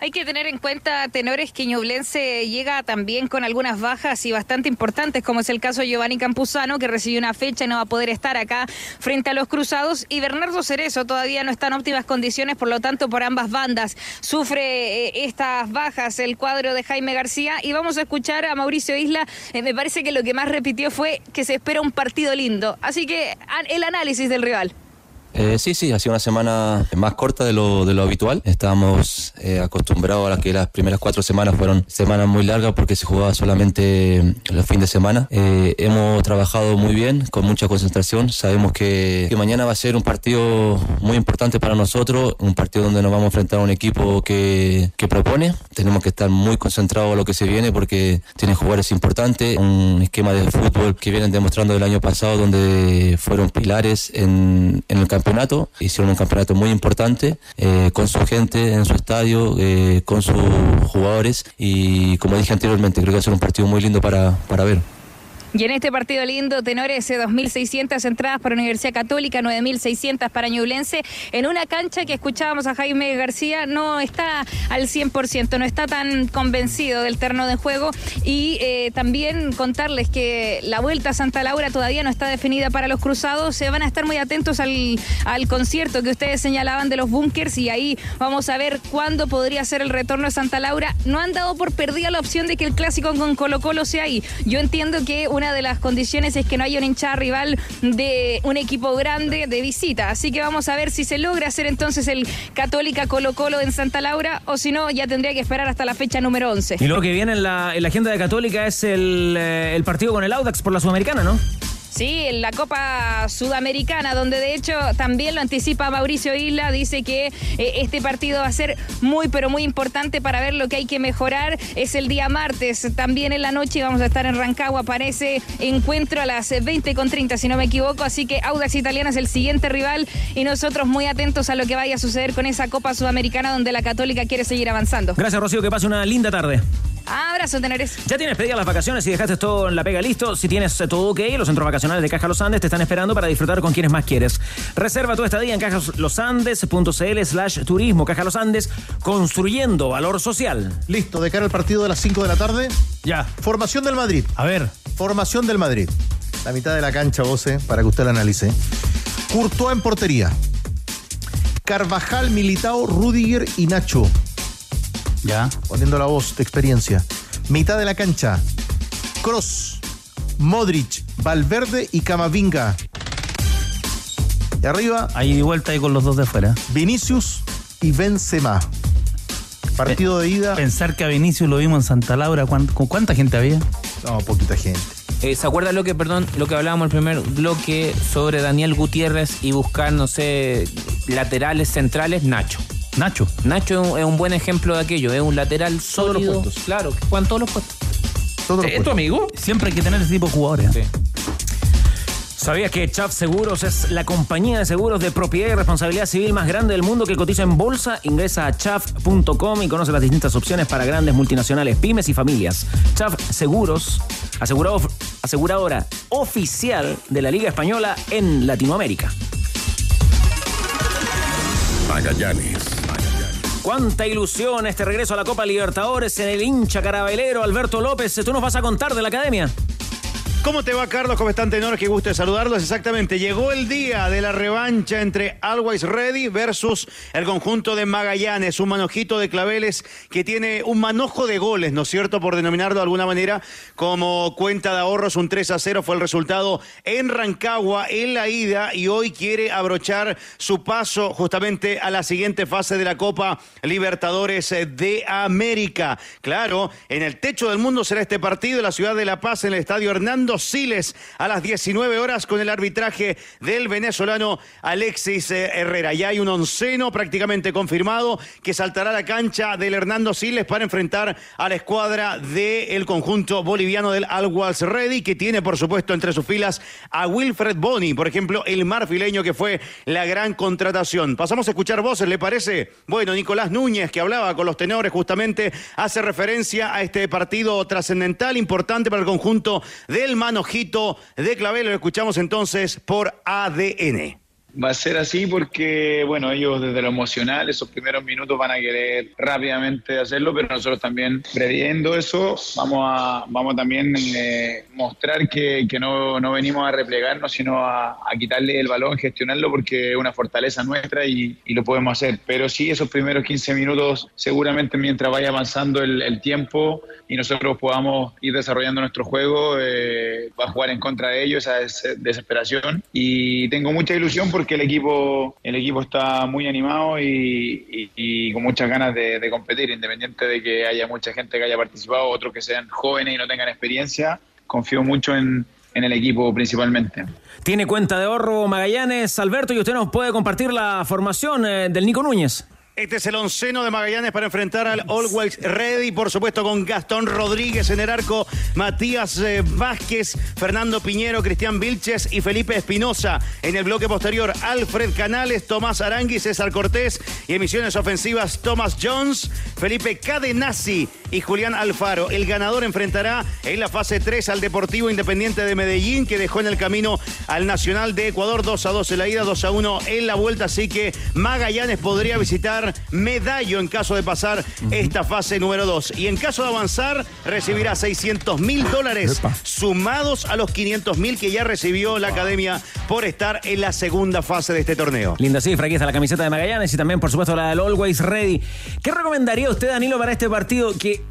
Speaker 19: Hay que tener en cuenta, tenores, que Ñublense llega también con algunas bajas y bastante importantes, como es el caso de Giovanni Campuzano, que recibió una fecha y no va a poder estar acá frente a los Cruzados, y Bernardo Cerezo todavía no está en óptimas condiciones, por lo tanto, por ambas bandas sufre eh, estas bajas el cuadro de Jaime García. Y vamos a escuchar a Mauricio Isla, eh, me parece que lo que más repitió fue que se espera un partido lindo. Así que el análisis del rival.
Speaker 5: Eh, sí, sí, ha una semana más corta de lo, de lo habitual. Estábamos eh, acostumbrados a que las primeras cuatro semanas fueron semanas muy largas porque se jugaba solamente los fines de semana. Eh, hemos trabajado muy bien, con mucha concentración. Sabemos que, mañana va a ser un partido muy importante para nosotros, un partido donde nos vamos a enfrentar a un equipo que, que propone. Tenemos que estar muy concentrados a lo que se viene porque tienen jugadores importantes, un esquema de fútbol que vienen demostrando del año pasado donde fueron pilares en, en el campeonato hicieron un campeonato muy importante eh, con su gente en su estadio, eh, con sus jugadores y como dije anteriormente, creo que va a ser un partido muy lindo para, para ver.
Speaker 19: Y en este partido lindo, tenores, 2.600 entradas para Universidad Católica, 9.600 para Ñublense, en una cancha que escuchábamos a Jaime García, no está al 100%, no está tan convencido del terno de juego. Y eh, también contarles que la vuelta a Santa Laura todavía no está definida para los cruzados. Se van a estar muy atentos al, al concierto que ustedes señalaban de los bunkers y ahí vamos a ver cuándo podría ser el retorno a Santa Laura. No han dado por perdida la opción de que el clásico con Colo Colo sea ahí. Yo entiendo que una de las condiciones es que no haya un hinchada rival de un equipo grande de visita. Así que vamos a ver si se logra hacer entonces el Católica Colo Colo en Santa Laura o si no, ya tendría que esperar hasta la fecha número 11.
Speaker 1: Y lo que viene en la, en la agenda de Católica es eh, el partido con el Audax por la Sudamericana, ¿no?
Speaker 19: Sí, en la Copa Sudamericana, donde de hecho también lo anticipa Mauricio Isla, dice que eh, este partido va a ser muy, pero muy importante para ver lo que hay que mejorar. Es el día martes, también en la noche vamos a estar en Rancagua, aparece encuentro a las 20 con 30, si no me equivoco, así que Audax Italiana es el siguiente rival y nosotros muy atentos a lo que vaya a suceder con esa Copa Sudamericana donde la Católica quiere seguir avanzando.
Speaker 1: Gracias, Rocío, que pase una linda tarde.
Speaker 19: Abrazo, Teneres.
Speaker 1: Ya tienes pedidas las vacaciones y dejaste todo en la pega listo. Si tienes todo ok, los centros vacacionales de Caja Los Andes te están esperando para disfrutar con quienes más quieres. Reserva tu estadía en cajalosandes.cl slash turismo. Caja Los Andes, construyendo valor social.
Speaker 2: Listo, de cara al partido de las 5 de la tarde.
Speaker 1: Ya.
Speaker 2: Formación del Madrid.
Speaker 1: A ver.
Speaker 2: Formación del Madrid. La mitad de la cancha, Voce, para que usted la analice. Courtois en portería. Carvajal, Militao, Rudiger y Nacho.
Speaker 13: Ya.
Speaker 2: Poniendo la voz de experiencia. Mitad de la cancha. Cross, Modric, Valverde y Camavinga. Y arriba.
Speaker 13: Ahí de vuelta ahí con los dos de afuera.
Speaker 2: Vinicius y Benzema. Partido de ida.
Speaker 13: Pensar que a Vinicius lo vimos en Santa Laura, ¿con cuánta gente había?
Speaker 2: No, poquita gente.
Speaker 12: Eh, ¿Se acuerdan lo que, perdón, lo que hablábamos el primer bloque sobre Daniel Gutiérrez y buscar, no sé, laterales centrales? Nacho.
Speaker 13: Nacho.
Speaker 12: Nacho es un buen ejemplo de aquello, es un lateral sólido.
Speaker 2: Todos los puestos.
Speaker 12: Claro, que juegan todos los puestos.
Speaker 2: Todos los
Speaker 12: ¿Es tu amigo?
Speaker 13: Siempre hay que tener ese tipo de jugadores.
Speaker 12: Sí.
Speaker 1: ¿Sabías que Chaf Seguros es la compañía de seguros de propiedad y responsabilidad civil más grande del mundo que cotiza en bolsa? Ingresa a chaf.com y conoce las distintas opciones para grandes multinacionales, pymes y familias. Chaf Seguros, asegurado, aseguradora oficial de la Liga Española en Latinoamérica.
Speaker 9: Magallanes.
Speaker 1: Cuánta ilusión este regreso a la Copa Libertadores en el hincha carabelero Alberto López. Tú nos vas a contar de la academia.
Speaker 20: ¿Cómo te va, Carlos? ¿Cómo están, tenores? Qué gusto saludarlos. Exactamente, llegó el día de la revancha entre Always Ready versus el conjunto de Magallanes. Un manojito de claveles que tiene un manojo de goles, ¿no es cierto? Por denominarlo de alguna manera, como cuenta de ahorros, un 3 a 0 fue el resultado en Rancagua en la ida y hoy quiere abrochar su paso justamente a la siguiente fase de la Copa Libertadores de América. Claro, en el techo del mundo será este partido en la ciudad de La Paz, en el estadio Siles a las 19 horas con el arbitraje del venezolano Alexis eh, Herrera. Ya hay un onceno prácticamente confirmado que saltará a la cancha del Hernando Siles para enfrentar a la escuadra del conjunto boliviano del Always Ready, que tiene por supuesto entre sus filas a Wilfred Boni, por ejemplo, el marfileño que fue la gran contratación. Pasamos a escuchar voces, ¿le parece? Bueno, Nicolás Núñez, que hablaba con los tenores, justamente hace referencia a este partido trascendental, importante para el conjunto del manojito de Clavel. Lo escuchamos entonces por ADN.
Speaker 11: Va a ser así porque, bueno, ellos desde lo emocional, esos primeros minutos van a querer rápidamente hacerlo, pero nosotros también, previendo eso, vamos a, vamos también eh, mostrar que, que no, no, venimos a replegarnos, sino a, a, quitarle el balón, gestionarlo, porque es una fortaleza nuestra y, y, lo podemos hacer. Pero sí, esos primeros 15 minutos, seguramente mientras vaya avanzando el, el tiempo y nosotros podamos ir desarrollando nuestro juego, eh, va a jugar en contra de ellos esa desesperación. Y tengo mucha ilusión porque el equipo, el equipo está muy animado y, con muchas ganas de, de, competir, independiente de que haya mucha gente que haya participado, otros que sean jóvenes y no tengan experiencia. Confío mucho en, en el equipo principalmente.
Speaker 1: Tiene cuenta de ahorro Magallanes, Alberto, y usted nos puede compartir la formación eh, del Nico Núñez.
Speaker 20: Este es el onceno de Magallanes para enfrentar al Always Ready, por supuesto con Gastón Rodríguez en el arco, Matías eh, Vázquez, Fernando Piñero, Cristian Vilches y Felipe Espinosa. En el bloque posterior, Alfred Canales, Tomás Arangui, César Cortés y emisiones ofensivas, Thomas Jones, Felipe Cadenazzi y Julián Alfaro. El ganador enfrentará en la fase 3 al Deportivo Independiente de Medellín, que dejó en el camino al Nacional de Ecuador 2 a 2 en la ida, 2 a 1 en la vuelta. Así que Magallanes podría visitar Medallo en caso de pasar esta fase número 2. Y en caso de avanzar, recibirá 600 mil dólares sumados a los 500 mil que ya recibió la academia por estar en la segunda fase de este torneo.
Speaker 1: Linda cifra, aquí está la camiseta de Magallanes y también, por supuesto, la del Always Ready. ¿Qué recomendaría usted, Danilo, para este partido? Que,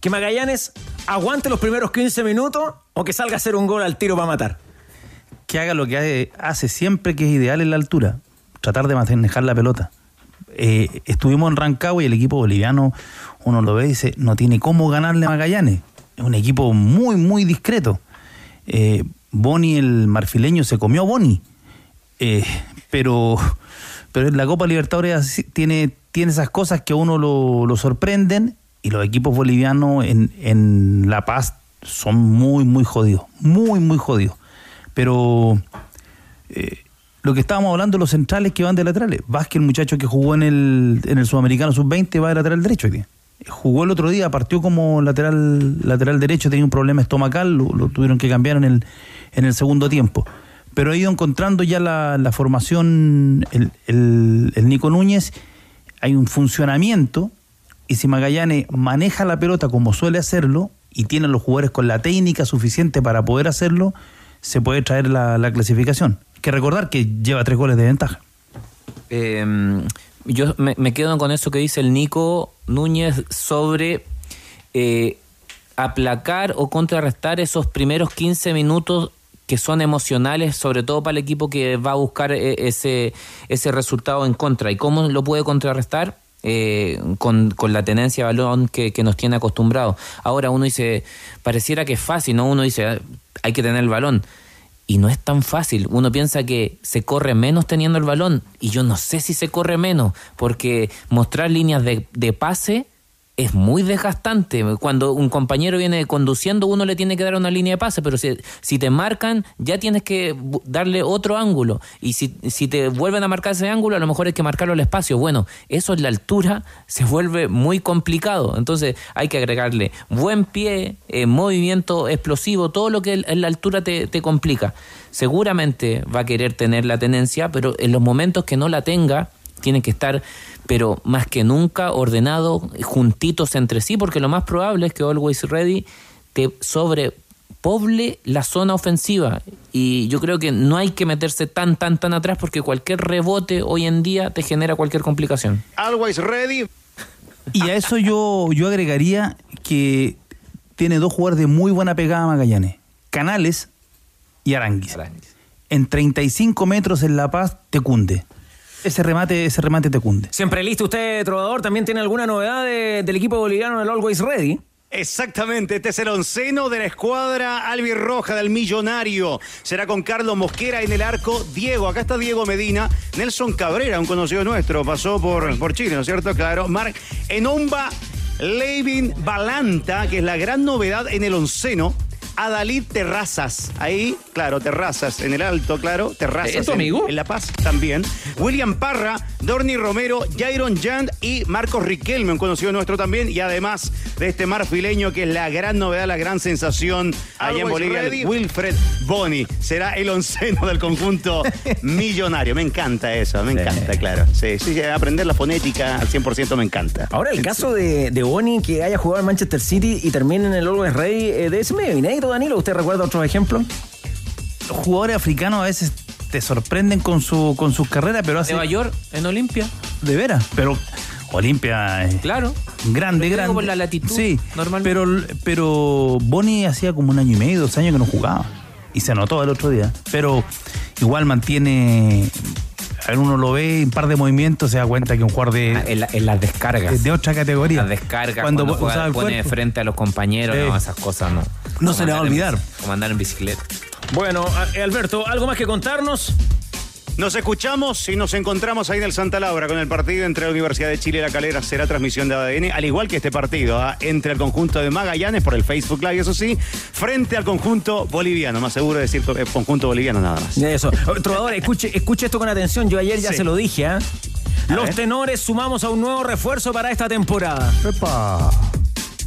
Speaker 1: que Magallanes aguante los primeros 15 minutos o que salga a hacer un gol al tiro para matar.
Speaker 13: Que haga lo que hace siempre, que es ideal en la altura. Tratar de manejar la pelota eh, estuvimos en Rancagua y el equipo boliviano, uno lo ve y dice, no tiene cómo ganarle a Magallanes. Es un equipo muy, muy discreto. Eh, Boni, el marfileño, se comió a Boni. Eh, pero, pero la Copa Libertadores tiene, tiene esas cosas que a uno lo, lo sorprenden y los equipos bolivianos en, en La Paz son muy, muy jodidos. Muy, muy jodidos. Pero lo que estábamos hablando, los centrales que van de laterales. Vázquez, el muchacho que jugó en el, en el Sudamericano Sub-20, va de lateral derecho hoy día. Jugó el otro día, partió como lateral, lateral derecho, tenía un problema estomacal, lo, tuvieron que cambiar en el, en el segundo tiempo. Pero ha ido encontrando ya la, la formación, el, el, Nico Núñez, hay un funcionamiento, y si Magallanes maneja la pelota como suele hacerlo, y tiene los jugadores con la técnica suficiente para poder hacerlo, se puede traer la clasificación que recordar que lleva tres goles de ventaja.
Speaker 12: Eh, yo me, quedo con eso que dice el Nico Núñez sobre eh, aplacar o contrarrestar esos primeros 15 minutos que son emocionales, sobre todo para el equipo que va a buscar ese, ese resultado en contra. ¿Y cómo lo puede contrarrestar? Eh, con, con, la tenencia de balón que, que nos tiene acostumbrados. Ahora uno dice, pareciera que es fácil, ¿no? Uno dice, hay que tener el balón y no es tan fácil. Uno piensa que se corre menos teniendo el balón y yo no sé si se corre menos porque mostrar líneas de, de pase es muy desgastante. Cuando un compañero viene conduciendo, uno le tiene que dar una línea de pase, pero si, si te marcan, ya tienes que darle otro ángulo. Y si, si te vuelven a marcar ese ángulo, a lo mejor hay que marcarlo al espacio. Bueno, eso en la altura se vuelve muy complicado. Entonces hay que agregarle buen pie, eh, movimiento explosivo, todo lo que en la altura te, te complica. Seguramente va a querer tener la tenencia, pero en los momentos que no la tenga, tiene que estar pero más que nunca ordenado, juntitos entre sí, porque lo más probable es que Always Ready te sobrepoble la zona ofensiva. Y yo creo que no hay que meterse tan, tan, tan atrás, porque cualquier rebote hoy en día te genera cualquier complicación.
Speaker 20: Always Ready.
Speaker 13: Y a eso yo, yo agregaría que tiene dos jugadores de muy buena pegada Magallanes, Canales y Aranguis. Aranguis. En 35 metros en La Paz te cunde ese remate, ese remate te cunde.
Speaker 1: Siempre listo usted, Trovador. ¿También tiene alguna novedad de, del equipo boliviano del Always Ready?
Speaker 20: Exactamente, este es el onceno de la escuadra albirroja del millonario. Será con Carlos Mosquera en el arco. Diego, acá está Diego Medina. Nelson Cabrera, un conocido nuestro, pasó por, por Chile, ¿no es cierto? Claro. Marc Enomba Levin Balanta, que es la gran novedad en el onceno. Adalid Terrazas. Ahí, claro, Terrazas. En el alto, claro, Terrazas.
Speaker 12: ¿Es tu
Speaker 20: en-
Speaker 12: amigo?
Speaker 20: En La Paz también. William Parra, Dorni Romero, Jairon Jand y Marcos Riquelme, un conocido nuestro también. Y además de este marfileño que es la gran novedad, la gran sensación allá en Bolivia,
Speaker 2: ready.
Speaker 20: Wilfred Boni. Será el onceno del conjunto millonario. Me encanta eso, me encanta, claro. Sí, sí, aprender la fonética al 100% me encanta.
Speaker 1: Ahora, el caso de, de Boni que haya jugado en Manchester City y termine en el Always Ready, eh, de ese medio inédito, Danilo. ¿Usted recuerda otros ejemplos?
Speaker 13: Los jugadores africanos a veces te sorprenden con su con sus carreras, pero hace.
Speaker 12: Nueva York, en Olimpia.
Speaker 13: De veras, pero Olimpia es
Speaker 12: Claro.
Speaker 13: grande,
Speaker 12: Pero
Speaker 13: grande.
Speaker 12: por la latitud,
Speaker 13: Sí, pero, pero Boni hacía como un año y medio, dos años que no jugaba. Y se notó el otro día. Pero igual mantiene. A ver, uno lo ve en un par de movimientos, se da cuenta que un jugador de.
Speaker 12: Ah, En, la- en las descargas.
Speaker 13: de otra categoría.
Speaker 12: Las descargas,
Speaker 13: Cuando
Speaker 12: cuando, juega-
Speaker 13: el
Speaker 12: pone de frente a los compañeros,
Speaker 13: Sí.
Speaker 12: no, esas cosas no.
Speaker 13: No se le va a
Speaker 12: en
Speaker 13: olvidar.
Speaker 12: bici- Como andar en bicicleta.
Speaker 1: Bueno, Alberto, ¿algo más que contarnos?
Speaker 20: Nos escuchamos y nos encontramos ahí en el Santa Laura con el partido entre la Universidad de Chile y la Calera. Será transmisión de ADN, al igual que este partido, ¿ah? entre el conjunto de Magallanes por el Facebook Live, eso sí, frente al conjunto boliviano. Más seguro de decir eh, conjunto boliviano nada más.
Speaker 1: Eso. Trovador, escuche, escuche esto con atención. Yo ayer ya
Speaker 20: Sí.
Speaker 1: se lo dije, ¿ah? Los tenores sumamos a un nuevo refuerzo para esta temporada.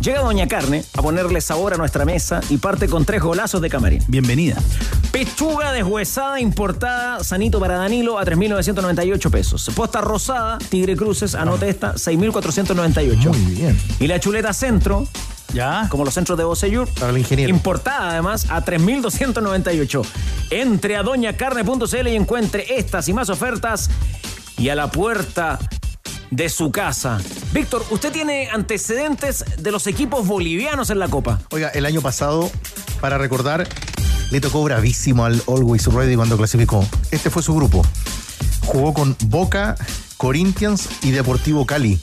Speaker 1: Llega Doña Carne a ponerle sabor a nuestra mesa y parte con tres golazos de camarín.
Speaker 13: Bienvenida.
Speaker 1: Pechuga deshuesada importada, sanito para Danilo, a 3.998 pesos. Posta rosada, Tigre Cruces, anote esta, 6.498.
Speaker 2: Muy bien.
Speaker 1: Y la chuleta centro,
Speaker 13: Ya.
Speaker 1: como los centros de Bocellur,
Speaker 2: Para el ingeniero.
Speaker 1: importada además a 3.298. Entre a doñacarne.cl y encuentre estas y más ofertas y a la puerta de su casa. Víctor, usted tiene antecedentes de los equipos bolivianos en la Copa.
Speaker 2: Oiga, el año pasado, para recordar, le tocó bravísimo al Always Ready cuando clasificó. Este fue su grupo. Jugó con Boca, Corinthians y Deportivo Cali.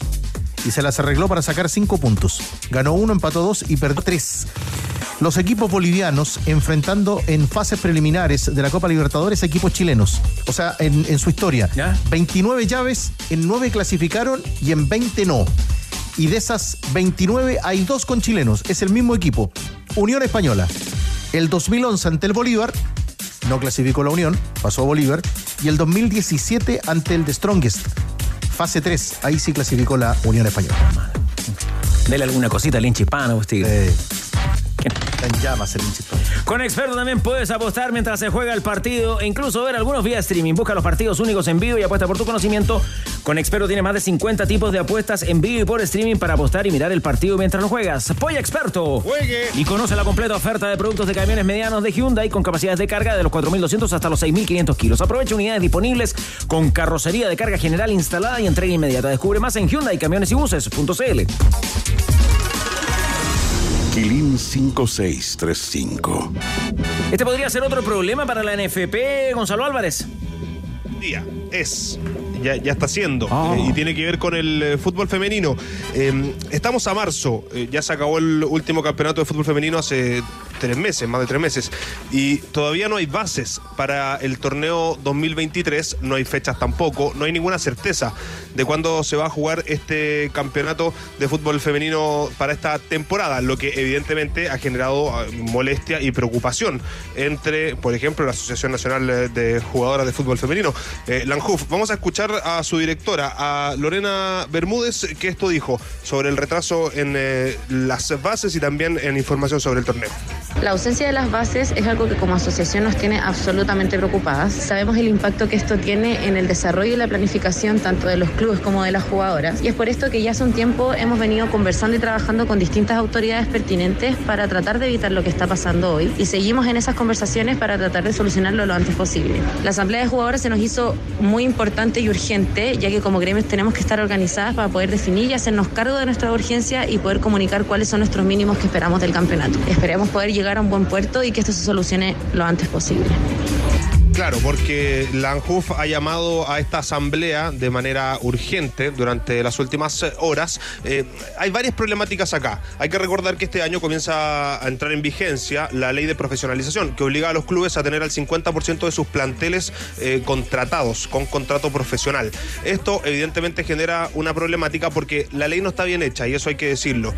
Speaker 2: Y se las arregló para sacar cinco puntos. Ganó uno, empató dos y perdió tres. Los equipos bolivianos enfrentando en fases preliminares de la Copa Libertadores equipos chilenos. O sea, en, en su historia. 29 llaves, en 9 clasificaron y en 20 no. Y de esas 29 hay dos con chilenos. Es el mismo equipo. Unión Española. El 2011 ante el Bolívar. No clasificó la Unión, pasó a Bolívar. Y el 2017 ante el The Strongest. Fase 3. Ahí sí clasificó la Unión Española.
Speaker 1: Dele alguna cosita al usted.
Speaker 2: Está en llamas el hincha hispano.
Speaker 1: Con Experto también puedes apostar mientras se juega el partido e incluso ver algunos vía streaming. Busca los partidos únicos en vivo y apuesta por tu conocimiento. Con Experto tiene más de 50 tipos de apuestas en vivo y por streaming para apostar y mirar el partido mientras lo juegas. Polla Experto.
Speaker 20: Juegue.
Speaker 1: Y conoce la completa oferta de productos de camiones medianos de Hyundai con capacidades de carga de los 4.200 hasta los 6.500 kilos. Aprovecha unidades disponibles con carrocería de carga general instalada y entrega inmediata. Descubre más en Hyundai Camiones y Buses.cl.
Speaker 9: Quilín 5635.
Speaker 1: Este podría ser otro problema para la NFP, Gonzalo Álvarez.
Speaker 21: día es ya, ya está siendo
Speaker 1: Ah.
Speaker 21: eh, y tiene que ver con el eh, fútbol femenino Eh, estamos a marzo eh, ya se acabó el último campeonato de fútbol femenino hace tres meses más de tres meses y todavía no hay bases para el torneo 2023 no hay fechas tampoco no hay ninguna certeza de cuándo se va a jugar este campeonato de fútbol femenino para esta temporada lo que evidentemente ha generado ah, molestia y preocupación entre por ejemplo la Asociación Nacional de Jugadoras de Fútbol Femenino eh, Lanjuf. Vamos a escuchar a su directora, a Lorena Bermúdez, que esto dijo sobre el retraso en eh, las bases y también en información sobre el torneo.
Speaker 22: La ausencia de las bases es algo que como asociación nos tiene absolutamente preocupadas. Sabemos el impacto que esto tiene en el desarrollo y la planificación tanto de los clubes como de las jugadoras. Y es por esto que ya hace un tiempo hemos venido conversando y trabajando con distintas autoridades pertinentes para tratar de evitar lo que está pasando hoy. Y seguimos en esas conversaciones para tratar de solucionarlo lo antes posible. La asamblea de jugadoras se nos hizo muy importante y urgente, ya que como gremios tenemos que estar organizadas para poder definir y hacernos cargo de nuestra urgencia y poder comunicar cuáles son nuestros mínimos que esperamos del campeonato. Esperemos poder llegar a un buen puerto y que esto se solucione lo antes posible.
Speaker 21: Claro, porque la ANJUF ha llamado a esta asamblea de manera urgente durante las últimas eh, horas. Eh, hay varias problemáticas acá. Hay que recordar que este año comienza a entrar en vigencia la ley de profesionalización, que obliga a los clubes a tener al 50% de sus planteles eh, contratados con contrato profesional. Esto evidentemente genera una problemática porque la ley no está bien hecha y eso hay que decirlo.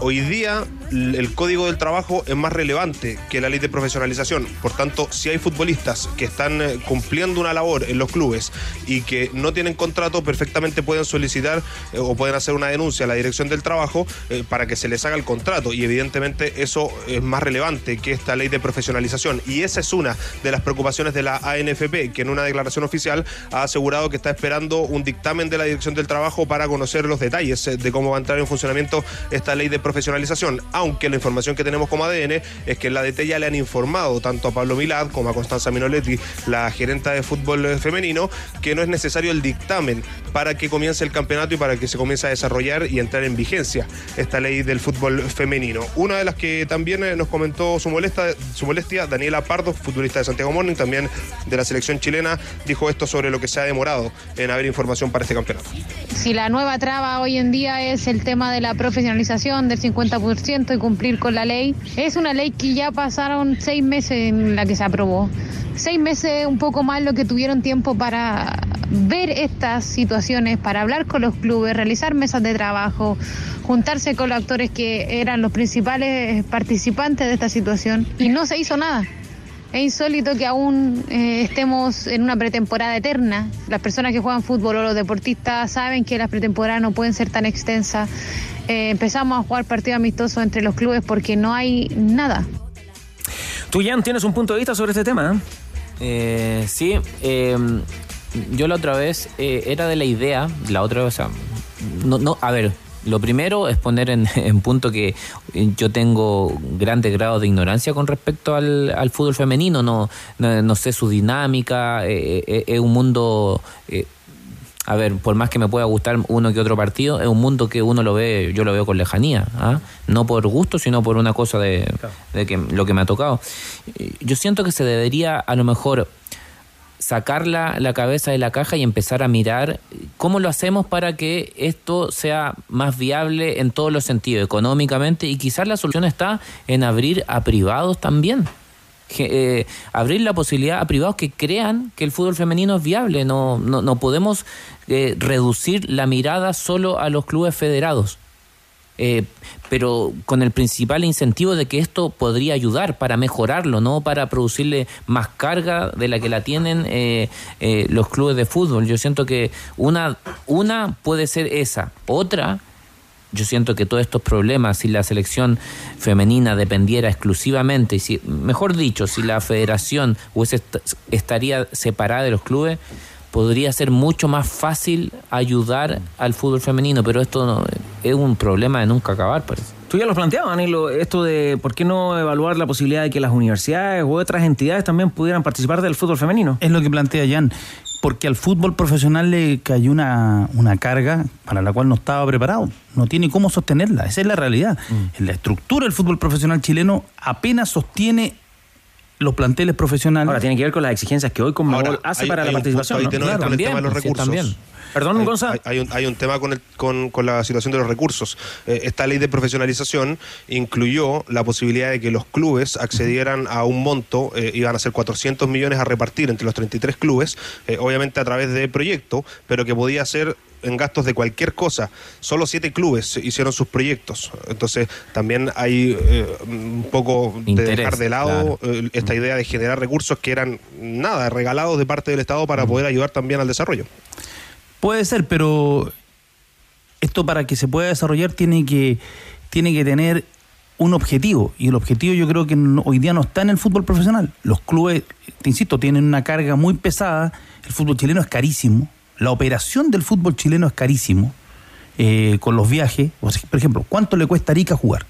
Speaker 21: Hoy día el código del trabajo es más relevante que la ley de profesionalización. Por tanto, si hay futbolistas que están eh, cumpliendo una labor en los clubes y que no tienen contrato, perfectamente pueden solicitar eh, o pueden hacer una denuncia a la dirección del trabajo eh, para que se les haga el contrato. Y evidentemente eso es más relevante que esta ley de profesionalización. Y esa es una de las preocupaciones de la ANFP, que en una declaración oficial ha asegurado que está esperando un dictamen de la dirección del trabajo para conocer los detalles de cómo va a entrar en funcionamiento esta ley de profesionalización. Aunque la información que tenemos como ADN es que en la DT ya le han informado tanto a Pablo Milad como a Constanza La gerenta de fútbol femenino, que no es necesario el dictamen para que comience el campeonato y para que se comience a desarrollar y entrar en vigencia esta ley del fútbol femenino. Una de las que también eh, nos comentó su molestia, Daniela Pardo, futbolista de Santiago Morning, también de la selección chilena, dijo esto sobre lo que se ha demorado en haber información para este campeonato.
Speaker 23: Si la nueva traba hoy en día es el tema de la profesionalización del 50% y cumplir con la ley, es una ley que ya pasaron seis meses en la que se aprobó. Seis meses un poco más lo que tuvieron tiempo para ver estas situaciones, para hablar con los clubes, realizar mesas de trabajo, juntarse con los actores que eran los principales participantes de esta situación y no se hizo nada. Es insólito que aún eh, estemos en una pretemporada eterna. Las personas que juegan fútbol o los deportistas saben que las pretemporadas no pueden ser tan extensas. Eh, empezamos a jugar partidos amistosos entre los clubes porque no hay nada.
Speaker 1: Tú, Jan, tienes un punto de vista sobre este tema. ¿eh?
Speaker 12: Eh, sí, eh, yo la otra vez eh, era de la idea, la otra vez, o sea, no, no, a ver, lo primero es poner en, en punto que yo tengo grandes grados de ignorancia con respecto al, al fútbol femenino, no, no, no sé su dinámica, eh, eh, es un mundo... eh, a ver, por más que me pueda gustar uno que otro partido, es un mundo que uno lo ve, yo lo veo con lejanía, ¿ah? no por gusto, sino por una cosa de, de que lo que me ha tocado. Eh, Yo siento que se debería a lo mejor sacar la, cabeza de la caja y empezar a mirar cómo lo hacemos para que esto sea más viable en todos los sentidos, económicamente, y quizás la solución está en abrir a privados también. Que, eh, abrir la posibilidad a privados que crean que el fútbol femenino es viable. No, no, no podemos eh, reducir la mirada solo a los clubes federados. Eh, pero con el principal incentivo de que esto podría ayudar para mejorarlo, no para producirle más carga de la que la tienen eh, eh, los clubes de fútbol. Yo siento que una, una puede ser esa, otra yo siento que todos estos problemas, si la selección femenina dependiera exclusivamente, y si, mejor dicho, si la federación hubiese est- estaría separada de los clubes, podría ser mucho más fácil ayudar al fútbol femenino, pero esto no- es un problema de nunca acabar, parece.
Speaker 1: Tú ya lo planteabas, Danilo, esto de por qué no evaluar la posibilidad de que las universidades u otras entidades también pudieran participar del fútbol femenino.
Speaker 13: Es lo que plantea Jan, porque al fútbol profesional le cayó una, una carga para la cual no estaba preparado, no tiene cómo sostenerla, esa es la realidad.
Speaker 1: Mm.
Speaker 13: La estructura del fútbol profesional chileno apenas sostiene los planteles profesionales.
Speaker 1: Ahora tiene que ver con las exigencias que hoy Conmebol hace
Speaker 21: hay-
Speaker 1: para
Speaker 21: hay
Speaker 1: la participación.
Speaker 21: punto ahí,
Speaker 1: ¿no?
Speaker 21: tenor, con el tema de los
Speaker 1: sí,
Speaker 21: recursos.
Speaker 1: también. Perdón,
Speaker 21: hay,
Speaker 1: Gonza.
Speaker 21: hay- hay un, hay un tema con, el- con, con la situación de los recursos. Eh, esta ley de profesionalización incluyó la posibilidad de que los clubes accedieran a un monto, eh, iban a ser 400 millones a repartir entre los 33 clubes, eh, obviamente a través de proyecto, pero que podía ser en gastos de cualquier cosa. Solo siete clubes hicieron sus proyectos. Entonces también hay eh, un poco de
Speaker 12: Interés,
Speaker 21: dejar de lado eh, esta idea de generar recursos que eran nada, regalados de parte del Estado para poder ayudar también al desarrollo.
Speaker 13: Puede ser, pero esto para que se pueda desarrollar tiene que, tiene que tener un objetivo. Y el objetivo yo creo que no- hoy día no está en el fútbol profesional. Los clubes, te insisto, tienen una carga muy pesada. El fútbol chileno es carísimo. La operación del fútbol chileno es carísimo. eh, con los viajes. O sea, por ejemplo, ¿cuánto le cuesta a Arica jugar?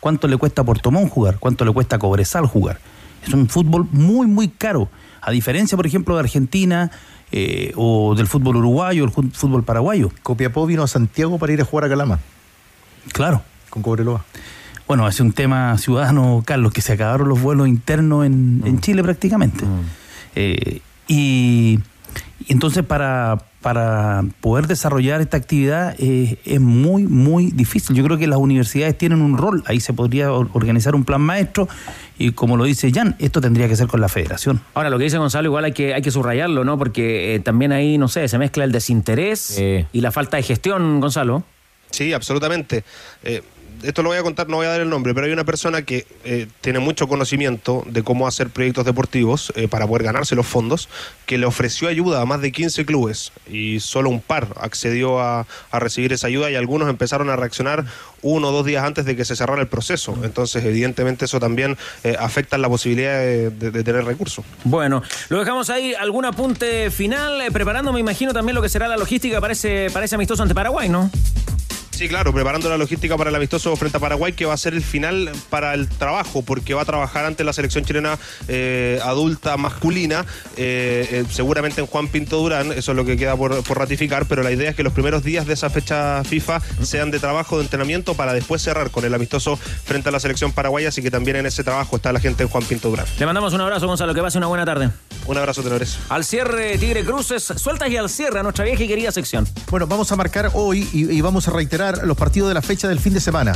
Speaker 13: ¿Cuánto le cuesta a Puerto Montt jugar? ¿Cuánto le cuesta a Cobresal jugar? Es un fútbol muy, muy caro. A diferencia, por ejemplo, de Argentina eh, o del fútbol uruguayo o el fútbol paraguayo.
Speaker 2: Copiapó vino a Santiago para ir a jugar a Calama.
Speaker 13: Claro.
Speaker 2: Con Cobreloa.
Speaker 13: Bueno, es un tema ciudadano, Carlos, que se acabaron los vuelos internos en, en Chile prácticamente. Eh, y, y entonces para, para poder desarrollar esta actividad eh, es muy, muy difícil. Yo creo que las universidades tienen un rol, ahí se podría or- organizar un plan maestro y como lo dice Jan, esto tendría que ser con la federación.
Speaker 1: Ahora, lo que dice Gonzalo, igual hay que, hay que subrayarlo, ¿no? Porque eh, también ahí, no sé, se mezcla el desinterés y la falta de gestión, Gonzalo.
Speaker 21: Sí, absolutamente. Eh, esto lo voy a contar, no voy a dar el nombre, pero hay una persona que eh, tiene mucho conocimiento de cómo hacer proyectos deportivos eh, para poder ganarse los fondos, que le ofreció ayuda a más de 15 clubes y solo un par accedió a, a recibir esa ayuda y algunos empezaron a reaccionar uno o dos días antes de que se cerrara el proceso. Entonces, evidentemente, eso también eh, afecta la posibilidad de, tener recursos.
Speaker 1: Bueno, lo dejamos ahí. ¿Algún apunte final? Eh, preparando, me imagino, también lo que será la logística para ese amistoso ante Paraguay, ¿no?
Speaker 21: Sí, claro, preparando la logística para el amistoso frente a Paraguay, que va a ser el final para el trabajo, porque va a trabajar ante la selección chilena eh, adulta masculina, eh, eh, seguramente en Juan Pinto Durán, eso es lo que queda por, por ratificar, pero la idea es que los primeros días de esa fecha FIFA sean de trabajo, de entrenamiento, para después cerrar con el amistoso frente a la selección paraguaya, así que también en ese trabajo está la gente en Juan Pinto Durán.
Speaker 1: Le mandamos un abrazo, Gonzalo, que pase una buena tarde.
Speaker 21: Un abrazo, tenores.
Speaker 1: Al cierre, Tigre Cruces, sueltas y al cierre a nuestra vieja y querida sección.
Speaker 2: Bueno, vamos a marcar hoy y, y vamos a reiterar los partidos de la fecha del fin de semana.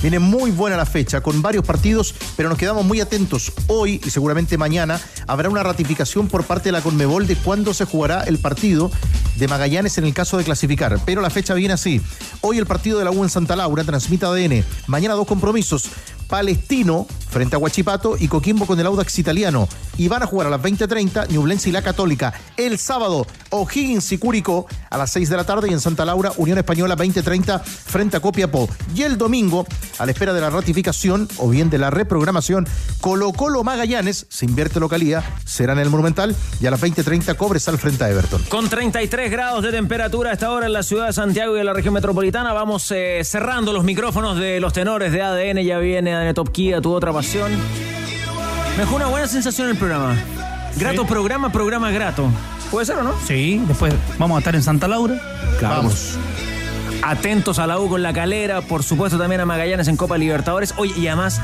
Speaker 2: Viene muy buena la fecha, con varios partidos, pero nos quedamos muy atentos. Hoy y seguramente mañana habrá una ratificación por parte de la Conmebol de cuándo se jugará el partido de Magallanes en el caso de clasificar. Pero la fecha viene así. Hoy el partido de la U en Santa Laura transmite ADN. Mañana dos compromisos. Palestino frente a Huachipato y Coquimbo con el Audax italiano. Y van a jugar a las 20.30 Ñublense y la Católica. El sábado, O'Higgins y Curicó a las 6 de la tarde y en Santa Laura, Unión Española 20.30 frente a Copiapó. Y el domingo, a la espera de la ratificación o bien de la reprogramación, Colo Colo Magallanes, se invierte localía, será en el Monumental y a las 20.30 Cobresal frente a Everton.
Speaker 1: Con 33 grados de temperatura a esta hora en la ciudad de Santiago y en la región metropolitana, vamos eh, cerrando los micrófonos de los tenores de ADN. Ya viene ADN Top Kia, tu otra pasión. Me dejó una buena sensación el programa. Grato programa, programa grato. ¿Puede ser o no?
Speaker 13: Sí, después vamos a estar en Santa Laura.
Speaker 1: Vamos. Atentos a la U con la calera, por supuesto también a Magallanes en Copa Libertadores. Oye, y además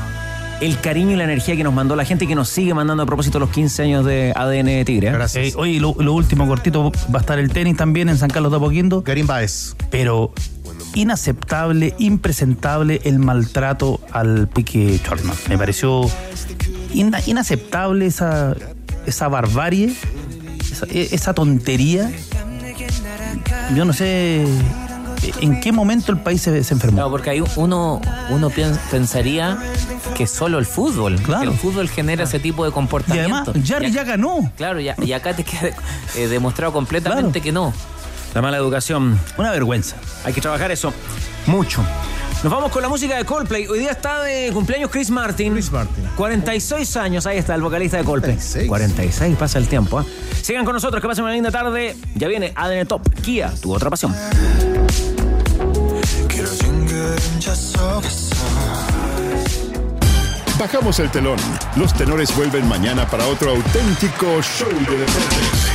Speaker 1: el cariño y la energía que nos mandó la gente y que nos sigue mandando a propósito los 15 años de ADN Tigre. ¿eh?
Speaker 13: Eh, oye, lo, lo último cortito va a estar el tenis también en San Carlos de Apoquindo.
Speaker 2: Garín Baez.
Speaker 13: Pero inaceptable, impresentable el maltrato al Pique Chorman. Me pareció ina- inaceptable esa, esa barbarie, esa, e- esa tontería. Yo no sé en qué momento el país se, se enfermó.
Speaker 12: Claro, porque ahí uno, uno pensaría que solo el fútbol, que el fútbol genera ese tipo de comportamiento.
Speaker 13: Y además, Jarry ya ganó.
Speaker 12: Claro, ya- y acá te queda eh, demostrado completamente que no.
Speaker 1: La mala educación.
Speaker 13: Una vergüenza.
Speaker 1: Hay que trabajar eso mucho. Nos vamos con la música de Coldplay. Hoy día está de cumpleaños Chris Martin. Chris Martin. 46 años, ahí está el vocalista de Coldplay. 46, pasa el tiempo. ¿eh? Sigan con nosotros, que pasen una linda tarde. Ya viene ADN Top, Kia, tu otra pasión.
Speaker 9: Bajamos el telón. Los tenores vuelven mañana para otro auténtico show de deportes.